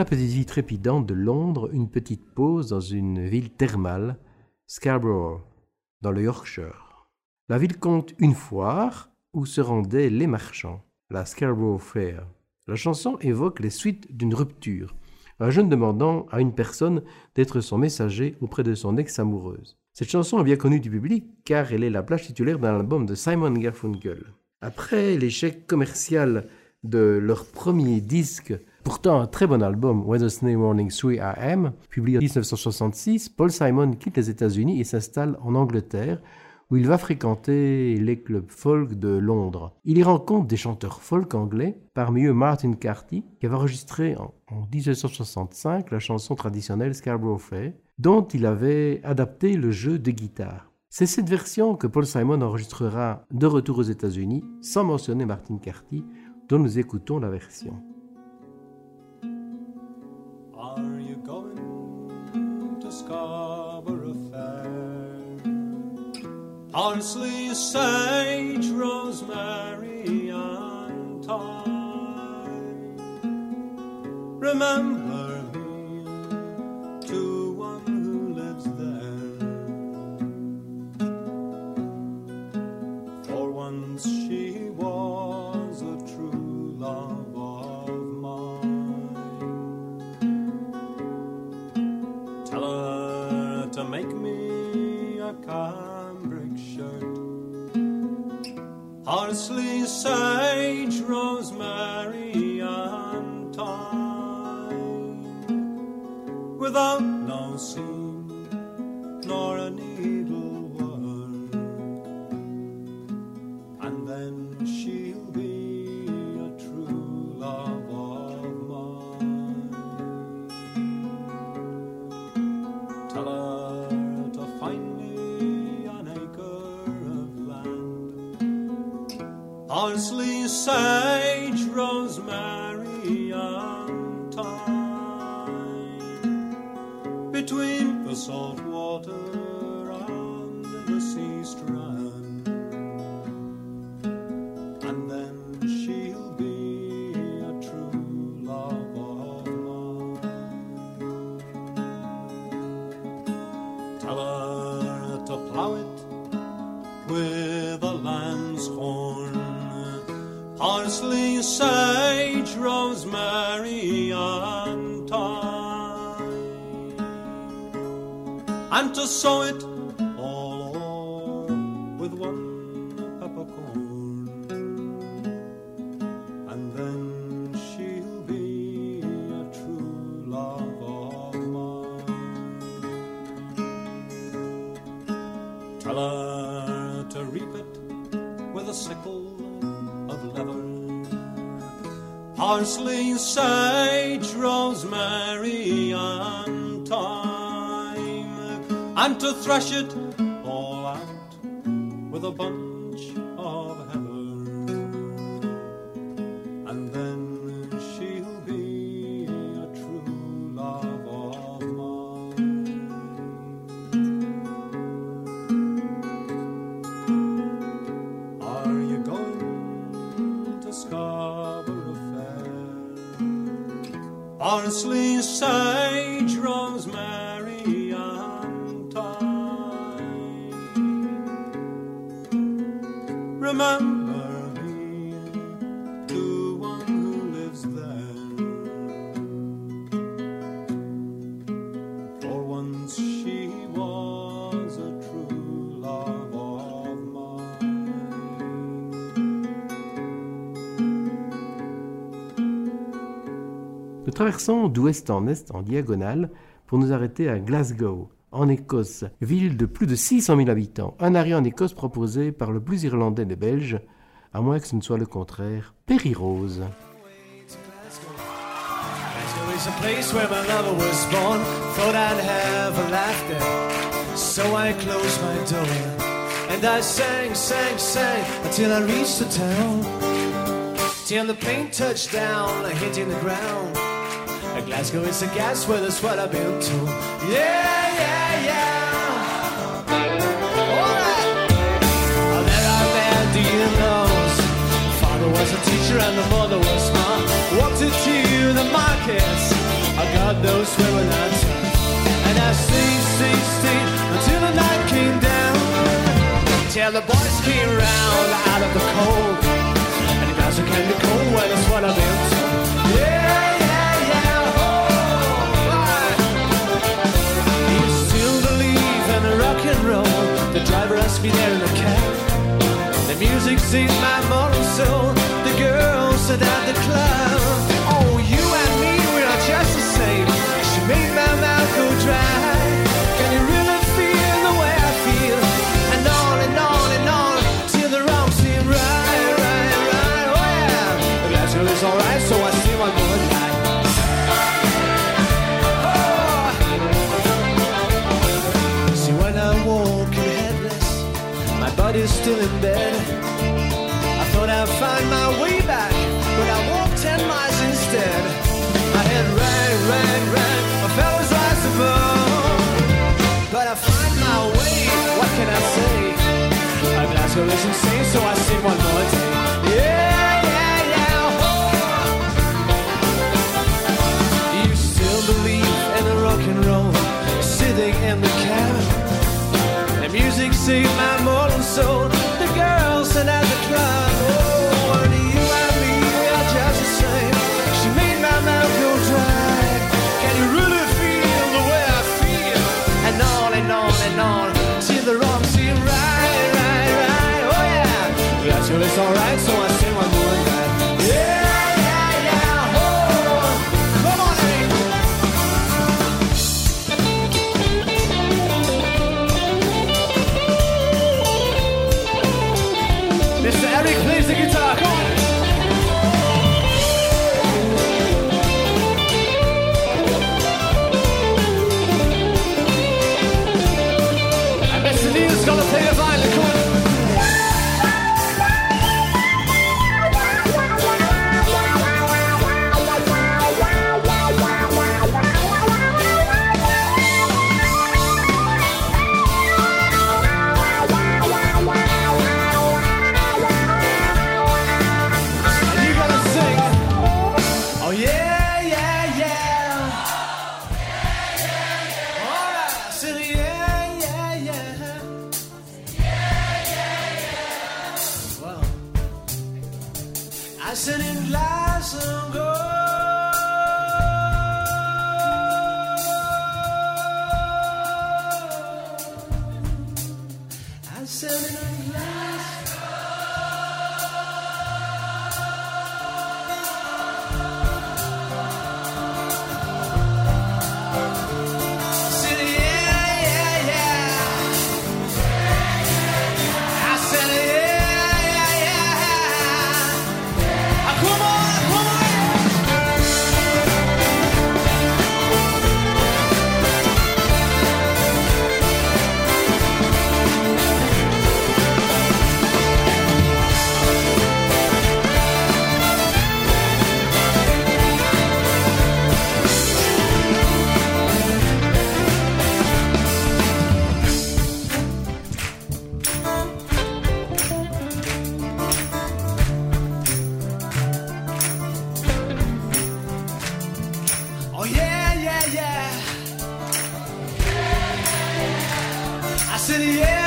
Après la petite vie trépidante de Londres, une petite pause dans une ville thermale, Scarborough, dans le Yorkshire. La ville compte une foire où se rendaient les marchands, la Scarborough Fair. La chanson évoque les suites d'une rupture, un jeune demandant à une personne d'être son messager auprès de son ex-amoureuse. Cette chanson est bien connue du public car elle est la plage titulaire d'un album de Simon Garfunkel. Après l'échec commercial de leur premier disque, pourtant un très bon album, Wednesday Morning 3 AM, publié en 1966, Paul Simon quitte les États-Unis et s'installe en Angleterre, où il va fréquenter les clubs folk de Londres. Il y rencontre des chanteurs folk anglais, parmi eux Martin Carty, qui avait enregistré en, en 1965 la chanson traditionnelle Scarborough Fair, dont il avait adapté le jeu de guitare. C'est cette version que Paul Simon enregistrera de retour aux États-Unis, sans mentionner Martin Carty, dont nous écoutons la version. Scarborough Fair? Honestly, sage, rosemary, and thyme. Remember traversons d'ouest en est en diagonale pour nous arrêter à Glasgow, en Écosse, ville de plus de 600 000 habitants. Un arrêt en Écosse proposé par le blues irlandais des Belges, à moins que ce ne soit le contraire, Perry Rose. A place where my lover was born. Thought I'd have a. So I closed my. And I sang, sang, sang until I reached the town. Till the touched down, the ground. Glasgow is a gas well, that's what I've been told. Yeah, yeah, yeah. Alright. Oh, there are there, do you know? Father was a teacher and the mother was mom. Walked into the markets. Oh, God knows where we're And I stayed, stayed, stayed until the night came down. Till the boys came round out of the cold. And the guys can be cold when it's what I've been there in the cab. The music sings my moral soul. The girls said at the club. In bed. I thought I'd find my way back, but I walked ten miles instead. My head rang, rang, rang, my fellows rise above. But I find my way, what can I say? My Glasgow is insane, so I sing one more day. Yeah, yeah, yeah. Oh. You still believe in the rock and roll, sitting in the cab. The music saved my in the air.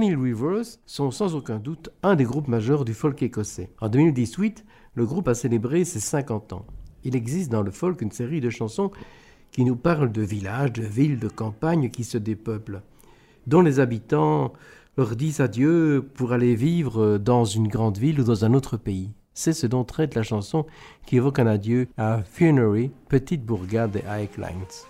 Camille Rivers sont sans aucun doute un des groupes majeurs du folk écossais. En 2018, le groupe a célébré ses 50 ans. Il existe dans le folk une série de chansons qui nous parlent de villages, de villes, de campagnes qui se dépeuplent, dont les habitants leur disent adieu pour aller vivre dans une grande ville ou dans un autre pays. C'est ce dont traite la chanson qui évoque un adieu à Funery, petite bourgade des Highlands.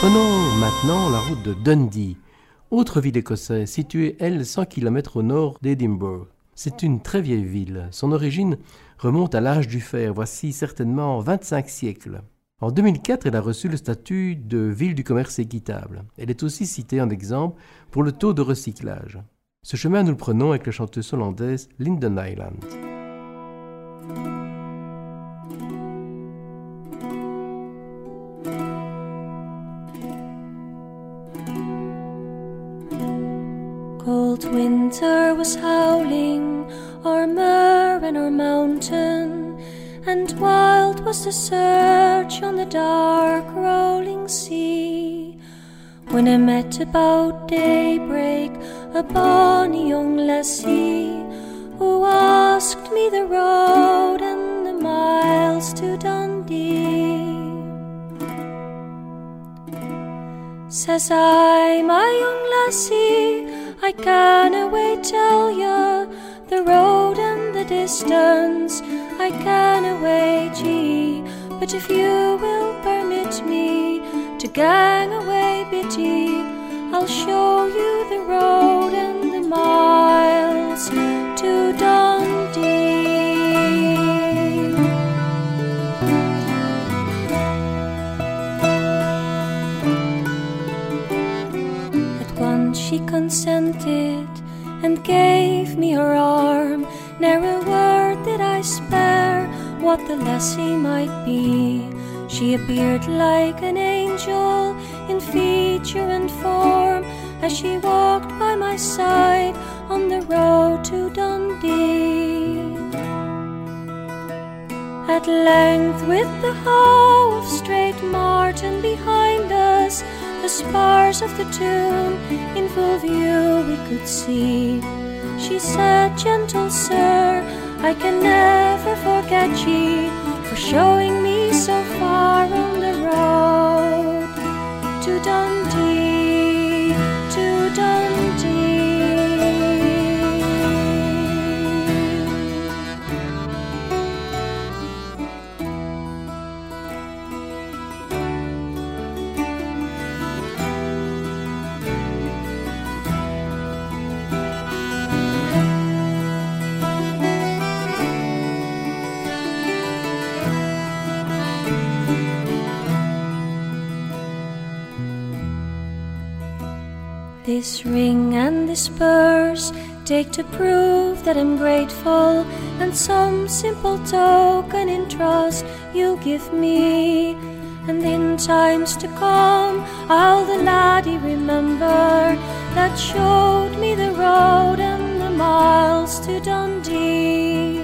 Prenons maintenant la route de Dundee, autre ville écossaise située, elle, 100 km au nord d'Édimbourg. C'est une très vieille ville. Son origine remonte à l'âge du fer, voici certainement 25 siècles. En 2004, elle a reçu le statut de ville du commerce équitable. Elle est aussi citée en exemple pour le taux de recyclage. Ce chemin, nous le prenons avec la chanteuse hollandaise Linden Island. Winter was howling o'er moor and o'er mountain, and wild was the search on the dark rolling sea. When I met about daybreak a bonny young lassie who asked me the road and the miles to Dundee. Says I, my young lassie, I can't away tell ya the road and the distance. I can't away gee, but if you will permit me to gang away, Bitty, I'll show you the road and the miles to Dundee. And gave me her arm. Ne'er a word did I spare what the lassie might be. She appeared like an angel in feature and form as she walked by my side on the road to Dundee. At length, with the how of straight Martin behind us, the spars of the tomb in full view we could see. She said, Gentle sir, I can never forget ye for showing me so far on the road to Dundee, This ring and this purse take to prove that I'm grateful, and some simple token in trust you'll give me. And in times to come, I'll the laddie remember that showed me the road and the miles to Dundee.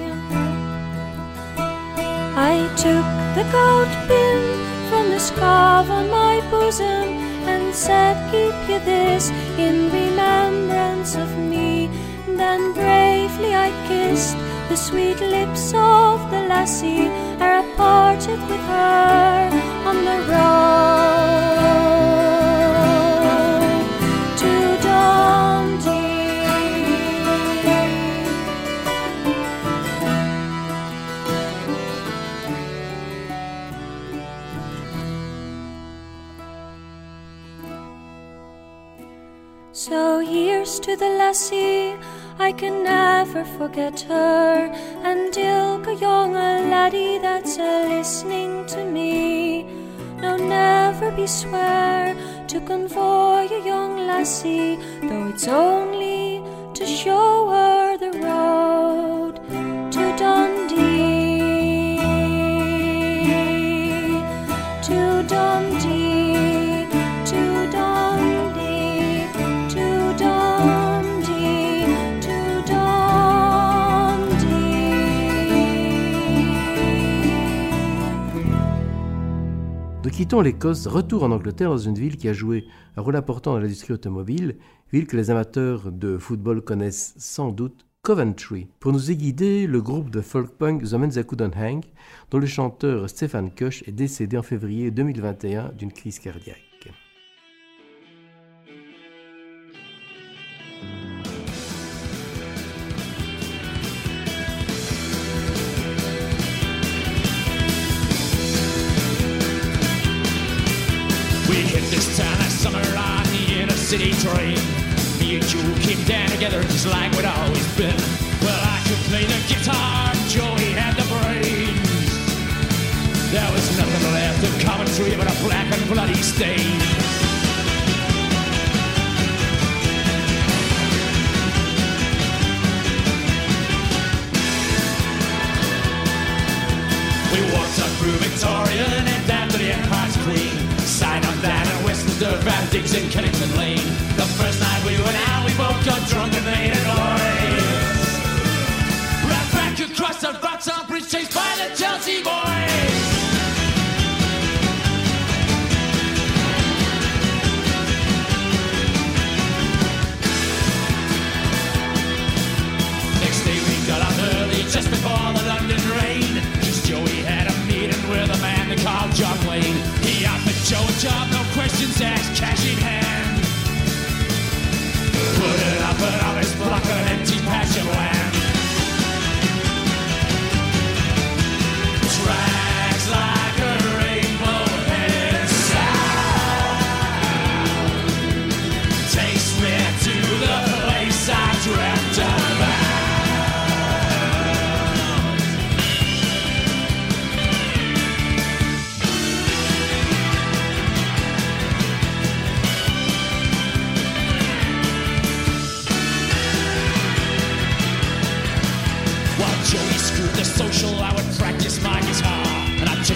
I took the gold pin from the scarf on my bosom and said, Keep you this in remembrance of me. Then bravely I kissed the sweet lips of the lassie ere I parted with her on the road to the lassie, I can never forget her. And ilka young a laddie that's a listening to me. No, never be swear to convoy a young lassie, though it's only to show her the road quittons l'Écosse, retour en Angleterre dans une ville qui a joué un rôle important dans l'industrie automobile, ville que les amateurs de football connaissent sans doute, Coventry. Pour nous y guider, le groupe de folk punk The Men That Couldn't Hang, dont le chanteur Stefan Kush est décédé en février 2021 d'une crise cardiaque. Hit this town last summer on the inner city train. Me and Joe came down together just like we'd always been. Well, I could play the guitar, Joey had the brains. There was nothing left of Coventry but a black and bloody stain. We walked up through Victoria Van Diggs in Kennington Lane. The first night we went out, we both got drunk and made a noise. Right back across the Vauxhall Bridge, chased by the Chelsea boys. Next day we got up early, just before the London rain. Cause Joey had a meeting with a man called John Wayne. He offered Joe a job, no questions asked, cash in hand.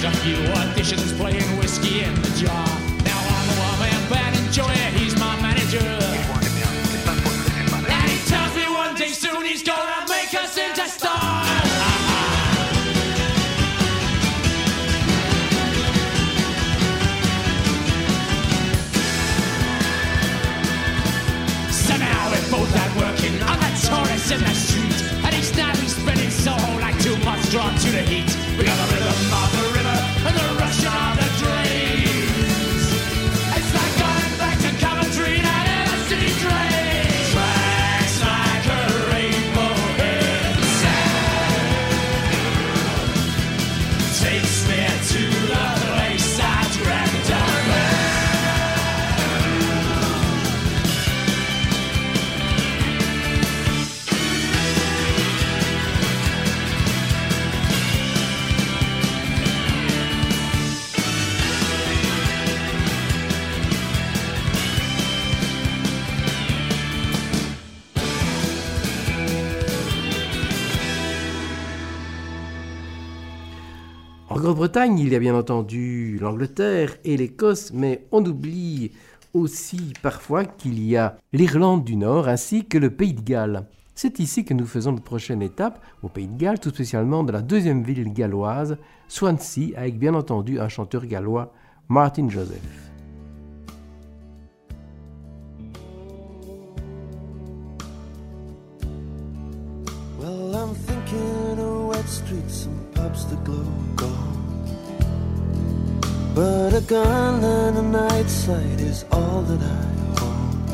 A few auditions playing whiskey in the jar. Now I'm the one man band enjoyer, he's my manager. And he tells me one day soon he's gonna make us into stars. Somehow we're both a tourist in the street, and he's now he's spinning so like two months drawn to the heat. We got Grande-Bretagne, il y a bien entendu l'Angleterre et l'Écosse, mais on oublie aussi parfois qu'il y a l'Irlande du Nord ainsi que le Pays de Galles. C'est ici que nous faisons notre prochaine étape, au Pays de Galles, tout spécialement dans la deuxième ville galloise, Swansea, avec bien entendu un chanteur gallois, Martin Joseph. But a gun and a night sight is all that I want.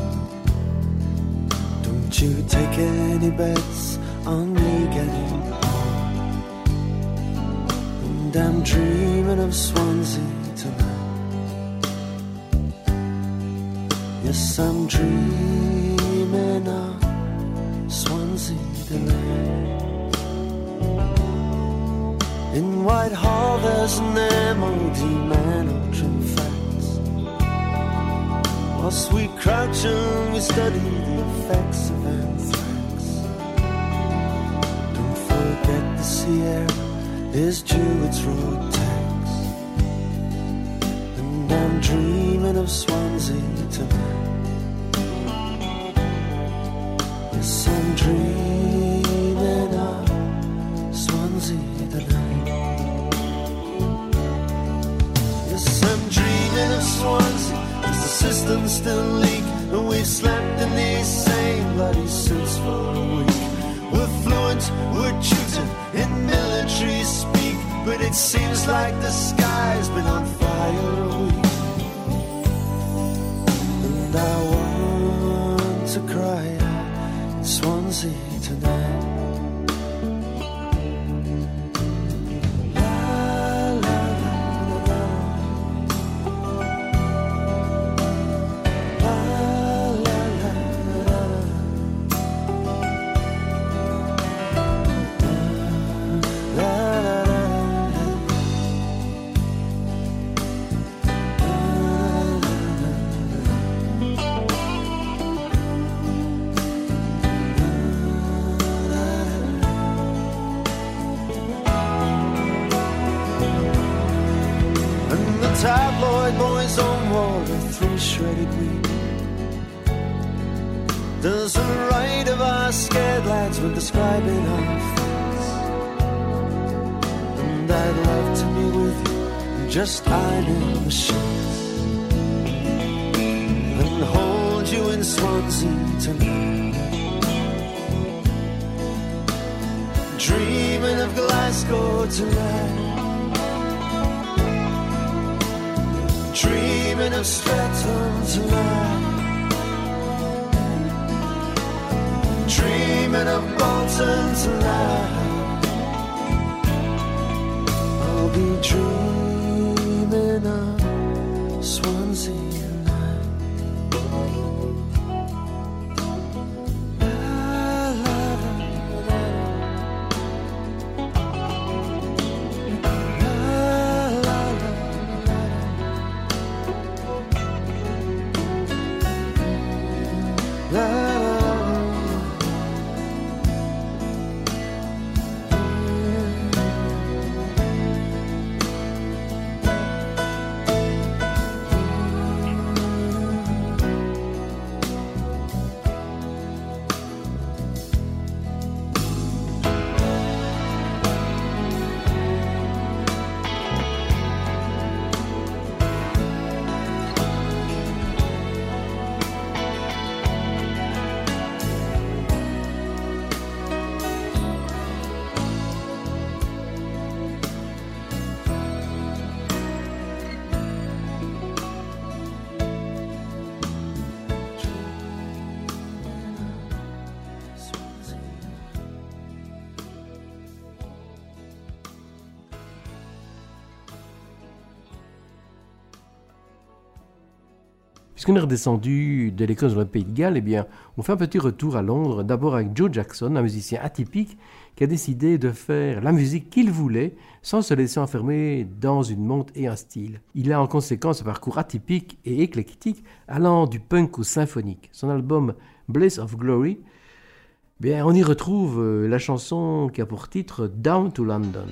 Don't you take any bets on me getting home. And I'm dreaming of Swansea tonight. Yes, I'm dreaming of Swansea tonight. In Whitehall, there's an MOD man on trim facts. Whilst we crouch and we study the effects of anthrax. Don't forget the Sierra is due its road tax. And I'm dreaming of Swansea tonight. Yes, I'm dreaming of Swansea. As the systems still leak, and we've slept in these same bloody suits for a week. We're fluent, we're tutored in military speak, but it seems like the sky's been on fire a week. And I want to cry out in Swansea tonight. Does the right of our scared lads with describing our fates. And I'd love to be with you, just iron the sheets. And hold you in Swansea tonight. Dreaming of Glasgow tonight. Dreaming of Stratton tonight. dreaming of Bolton's love, I'll be true. Puisqu'on est redescendu de l'école dans le Pays de Galles, eh bien, on fait un petit retour à Londres, d'abord avec Joe Jackson, un musicien atypique qui a décidé de faire la musique qu'il voulait sans se laisser enfermer dans une montre et un style. Il a en conséquence un parcours atypique et éclectique allant du punk au symphonique. Son album Blaze of Glory, bien, on y retrouve euh, la chanson qui a pour titre Down to London.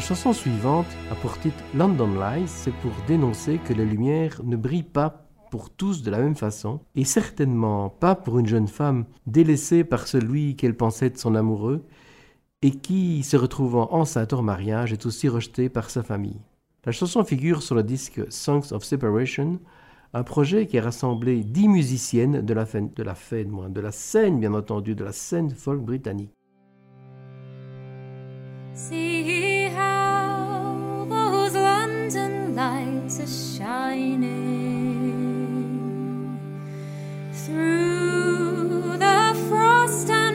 La chanson suivante a pour titre London Lies, c'est pour dénoncer que la lumière ne brille pas pour tous de la même façon, et certainement pas pour une jeune femme délaissée par celui qu'elle pensait être son amoureux, et qui, se retrouvant enceinte hors mariage, est aussi rejetée par sa famille. La chanson figure sur le disque Songs of Separation, un projet qui a rassemblé dix musiciennes de la, scène, bien entendu, de la scène folk britannique. And lights are shining through the frost.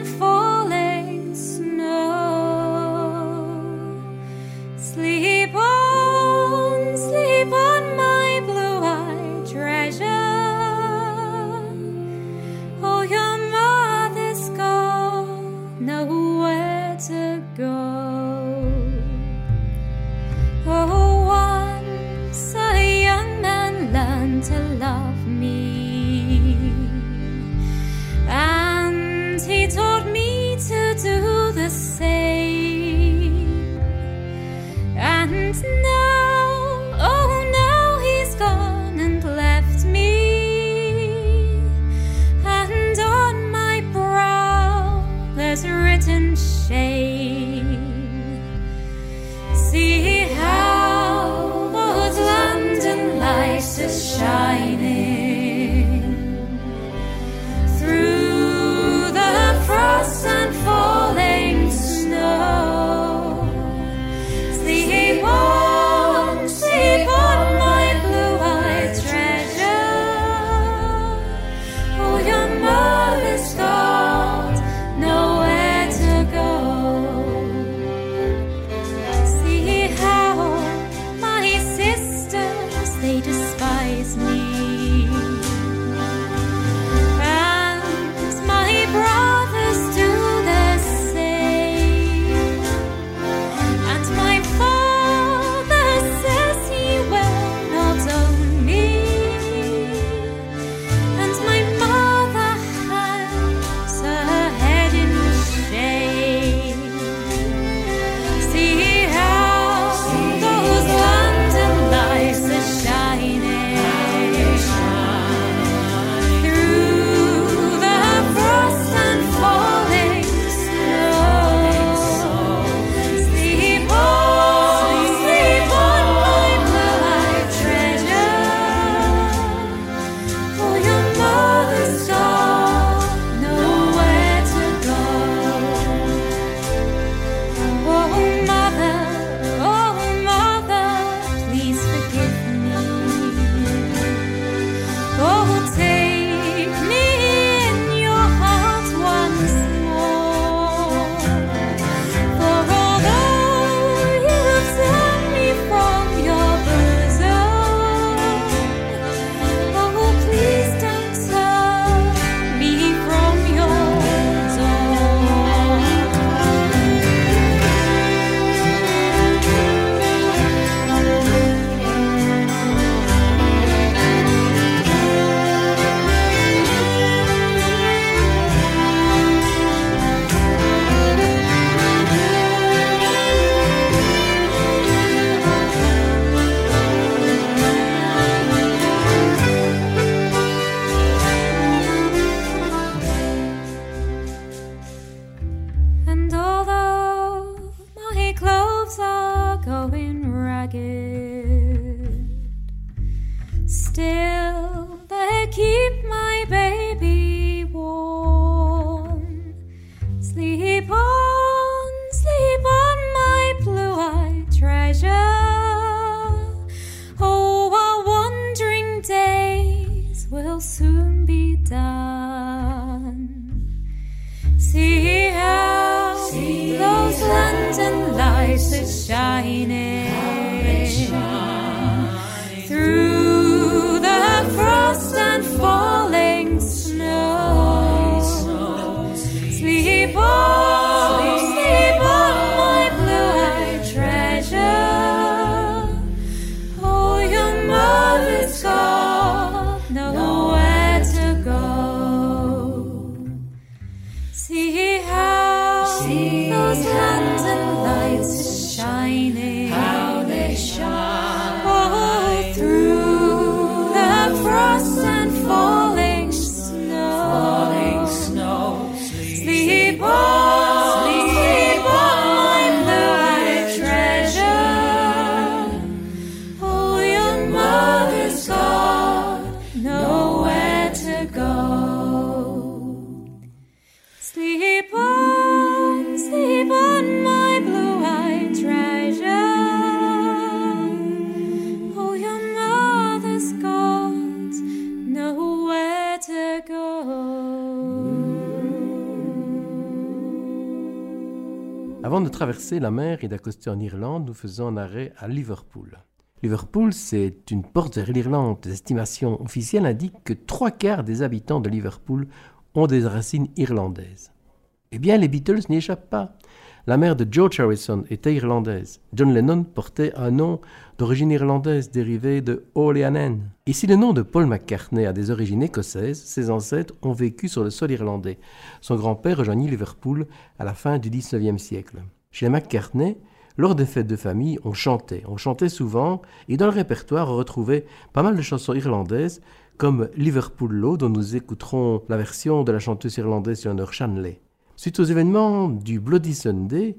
to love me. La mer et d'accoster en Irlande, nous faisons un arrêt à Liverpool. Liverpool, c'est une porte vers l'Irlande. Les estimations officielles indiquent que trois quarts des habitants de Liverpool ont des racines irlandaises. Eh bien, les Beatles n'y échappent pas. La mère de George Harrison était irlandaise. John Lennon portait un nom d'origine irlandaise dérivé de Oleanen. Et si le nom de Paul McCartney a des origines écossaises, ses ancêtres ont vécu sur le sol irlandais. Son grand-père rejoignit Liverpool à la fin du XIXe siècle. Chez McCartney, lors des fêtes de famille, on chantait. On chantait souvent, et dans le répertoire, on retrouvait pas mal de chansons irlandaises, comme Liverpool Low, dont nous écouterons la version de la chanteuse irlandaise Eleanor Shanley. Suite aux événements du Bloody Sunday,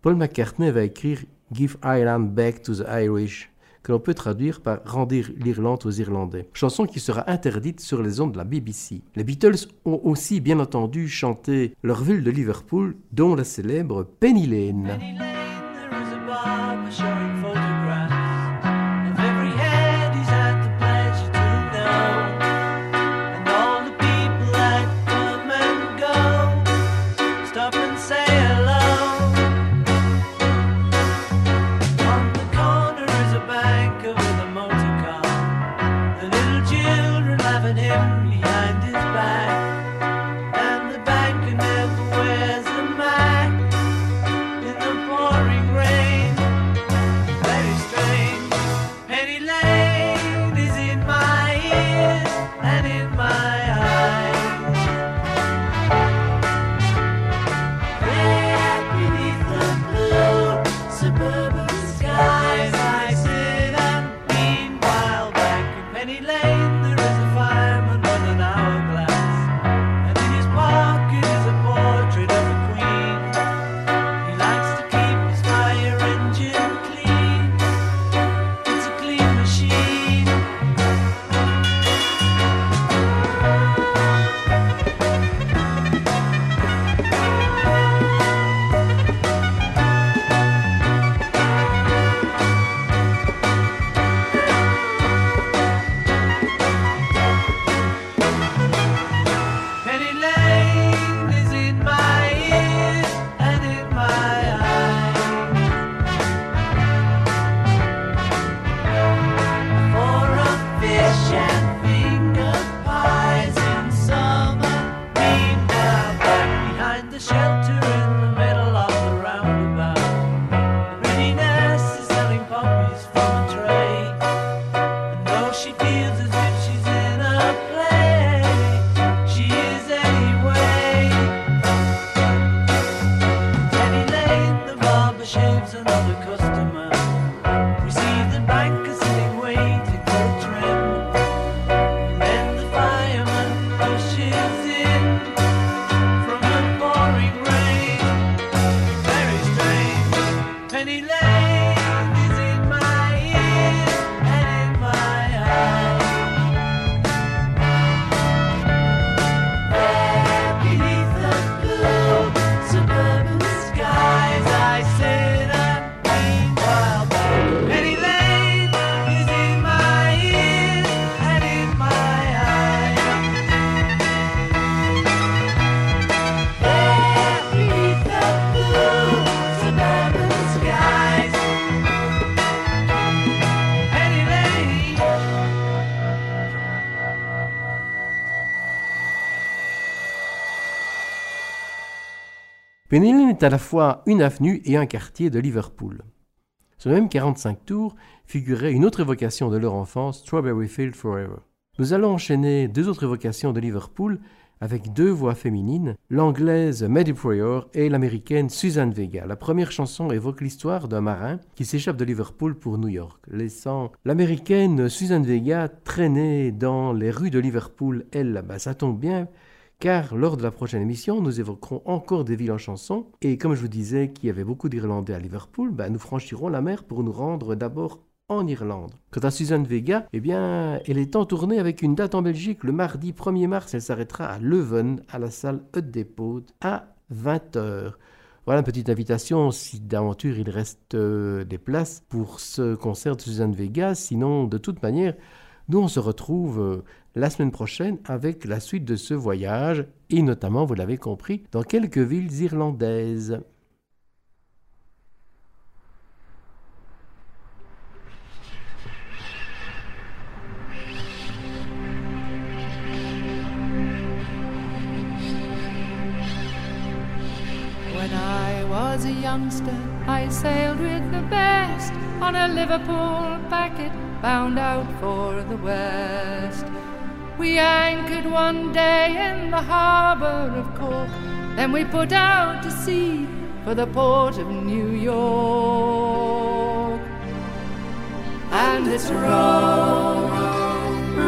Paul McCartney va écrire Give Ireland Back to the Irish, que l'on peut traduire par Rendir l'Irlande aux Irlandais, chanson qui sera interdite sur les ondes de la BBC. Les Beatles ont aussi bien entendu chanté leur ville de Liverpool, dont la célèbre Penny Lane. There is another cousin. À la fois une avenue et un quartier de Liverpool. Le même 45 tours figurait une autre évocation de leur enfance, Strawberry Field Forever. Nous allons enchaîner deux autres évocations de Liverpool avec deux voix féminines, l'anglaise Maddie Pryor et l'américaine Susan Vega. La première chanson évoque l'histoire d'un marin qui s'échappe de Liverpool pour New York, laissant l'américaine Susan Vega traîner dans les rues de Liverpool, elle là-bas. Ça tombe bien, car lors de la prochaine émission, nous évoquerons encore des villes en chanson. Et comme je vous disais qu'il y avait beaucoup d'Irlandais à Liverpool, ben, nous franchirons la mer pour nous rendre d'abord en Irlande. Quant à Suzanne Vega, eh bien, elle est en tournée avec une date en Belgique. Le mardi 1er mars, elle s'arrêtera à Leuven, à la salle Hut Depot, à 20h. Voilà une petite invitation, si d'aventure il reste euh, des places pour ce concert de Suzanne Vega. Sinon, de toute manière, nous, on se retrouve euh, la semaine prochaine avec la suite de ce voyage, et notamment, vous l'avez compris, dans quelques villes irlandaises. youngster, I sailed with the best on a Liverpool packet bound out for the west. We anchored one day in the harbour of Cork, then we put out to sea for the port of New York. And it's roll,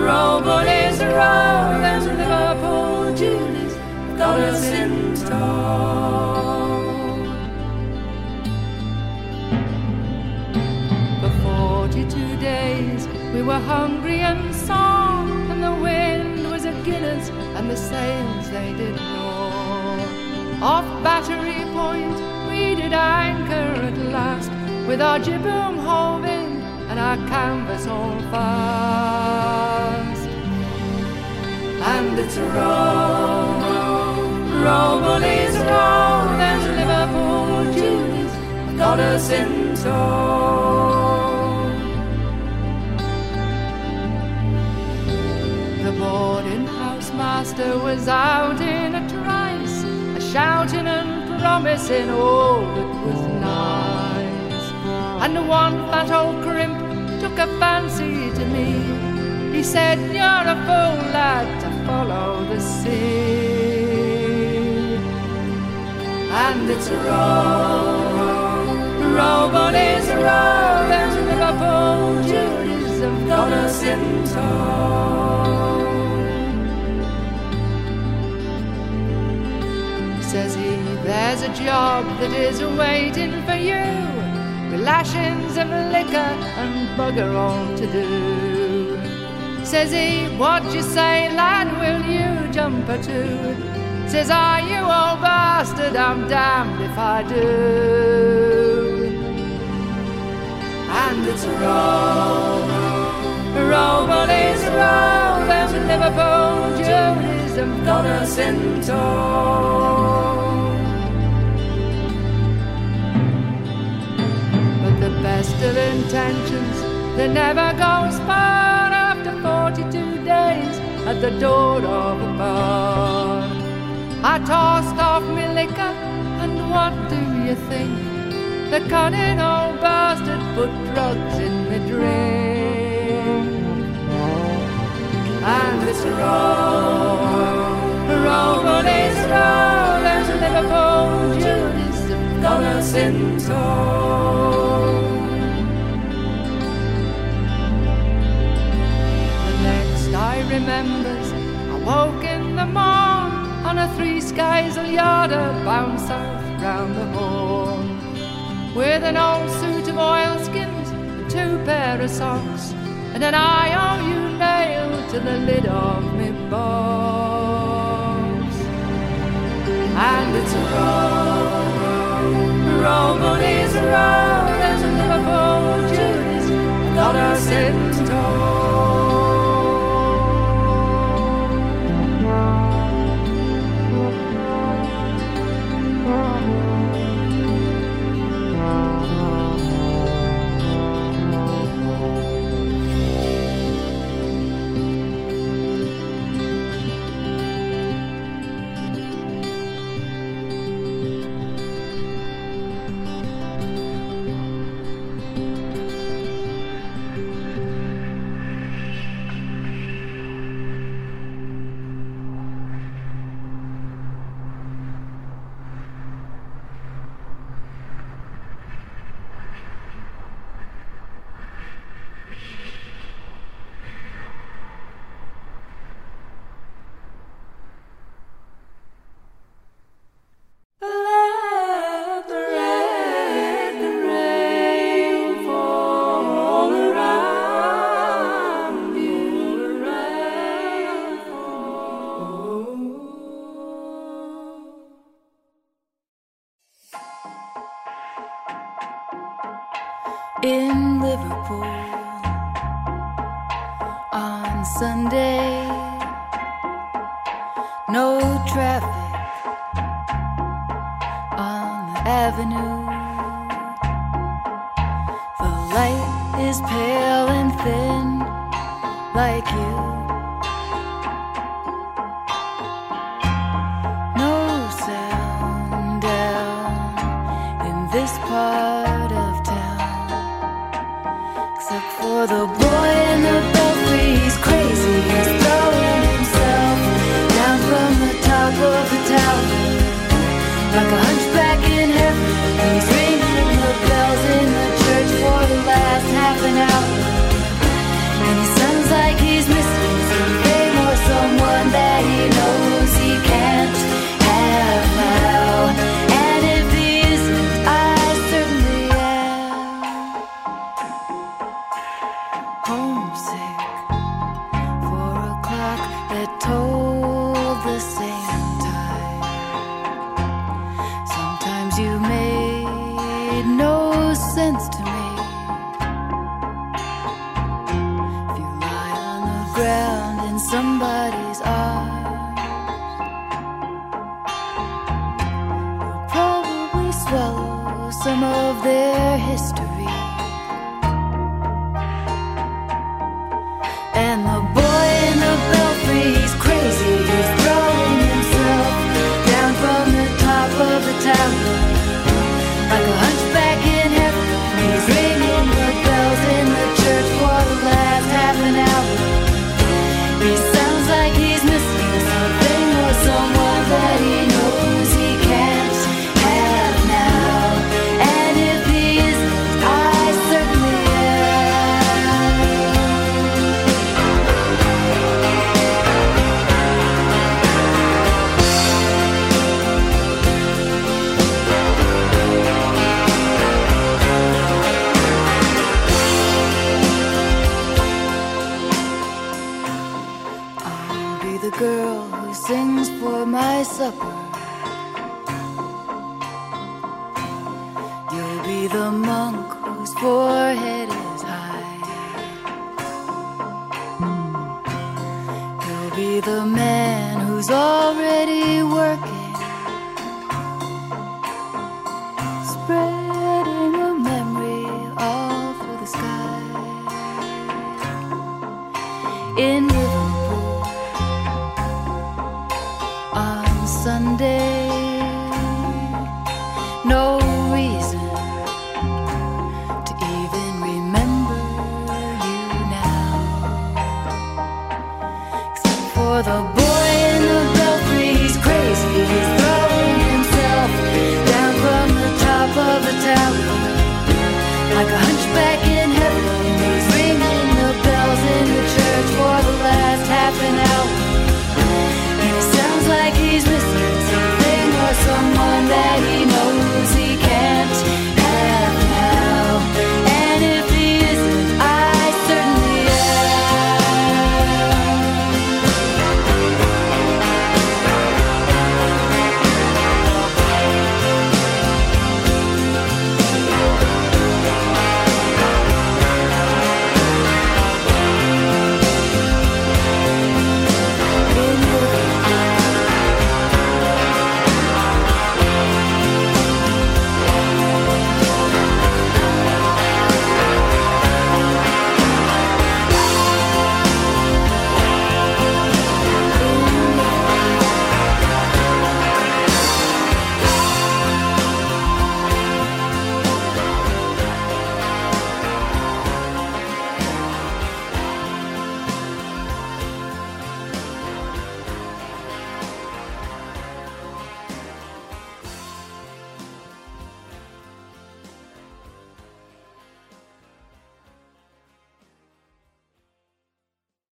roll, bullies, roll, and Liverpool Julies got us in tow. 42 days we were hungry and sore, and the wind was a Guinness, and the sails they did roar. Off Battery Point we did anchor at last, with our jibboom hove in and our canvas all fast. And it's a roll, roll, bullies, roll, and Liverpool Julies got us in tow. Boarding house master was out in a trice, a shouting and promising oh, all that was nice. And the one fat old crimp took a fancy to me. He said, You're a fool, lad, to follow the sea. And it's a roll, roll, bullies, roll, and Liverpool Julies have got us a job that is waiting for you, with lashings of liquor and bugger all to do. Says he, what you say, lad, will you jump or two? Says I, you old bastard, I'm damned if I do. And it's a roll, roll, bullies, roll, them Liverpool got us in tow. Best of intentions, they never far after 42 days at the door of a bar. I tossed off my liquor, and what do you think? The cunning old bastard put drugs in my drink. And it's roll, roll, bullies, roll, and Liverpool got us in tow. Remembers, I woke in the morn on a three skies yarder bound south round the horn with an old suit of oilskins and two pair of socks and an IOU nailed to the lid of me box. And it's a roll, roll, bullies, roll, and Liverpool Julies got us in tow. out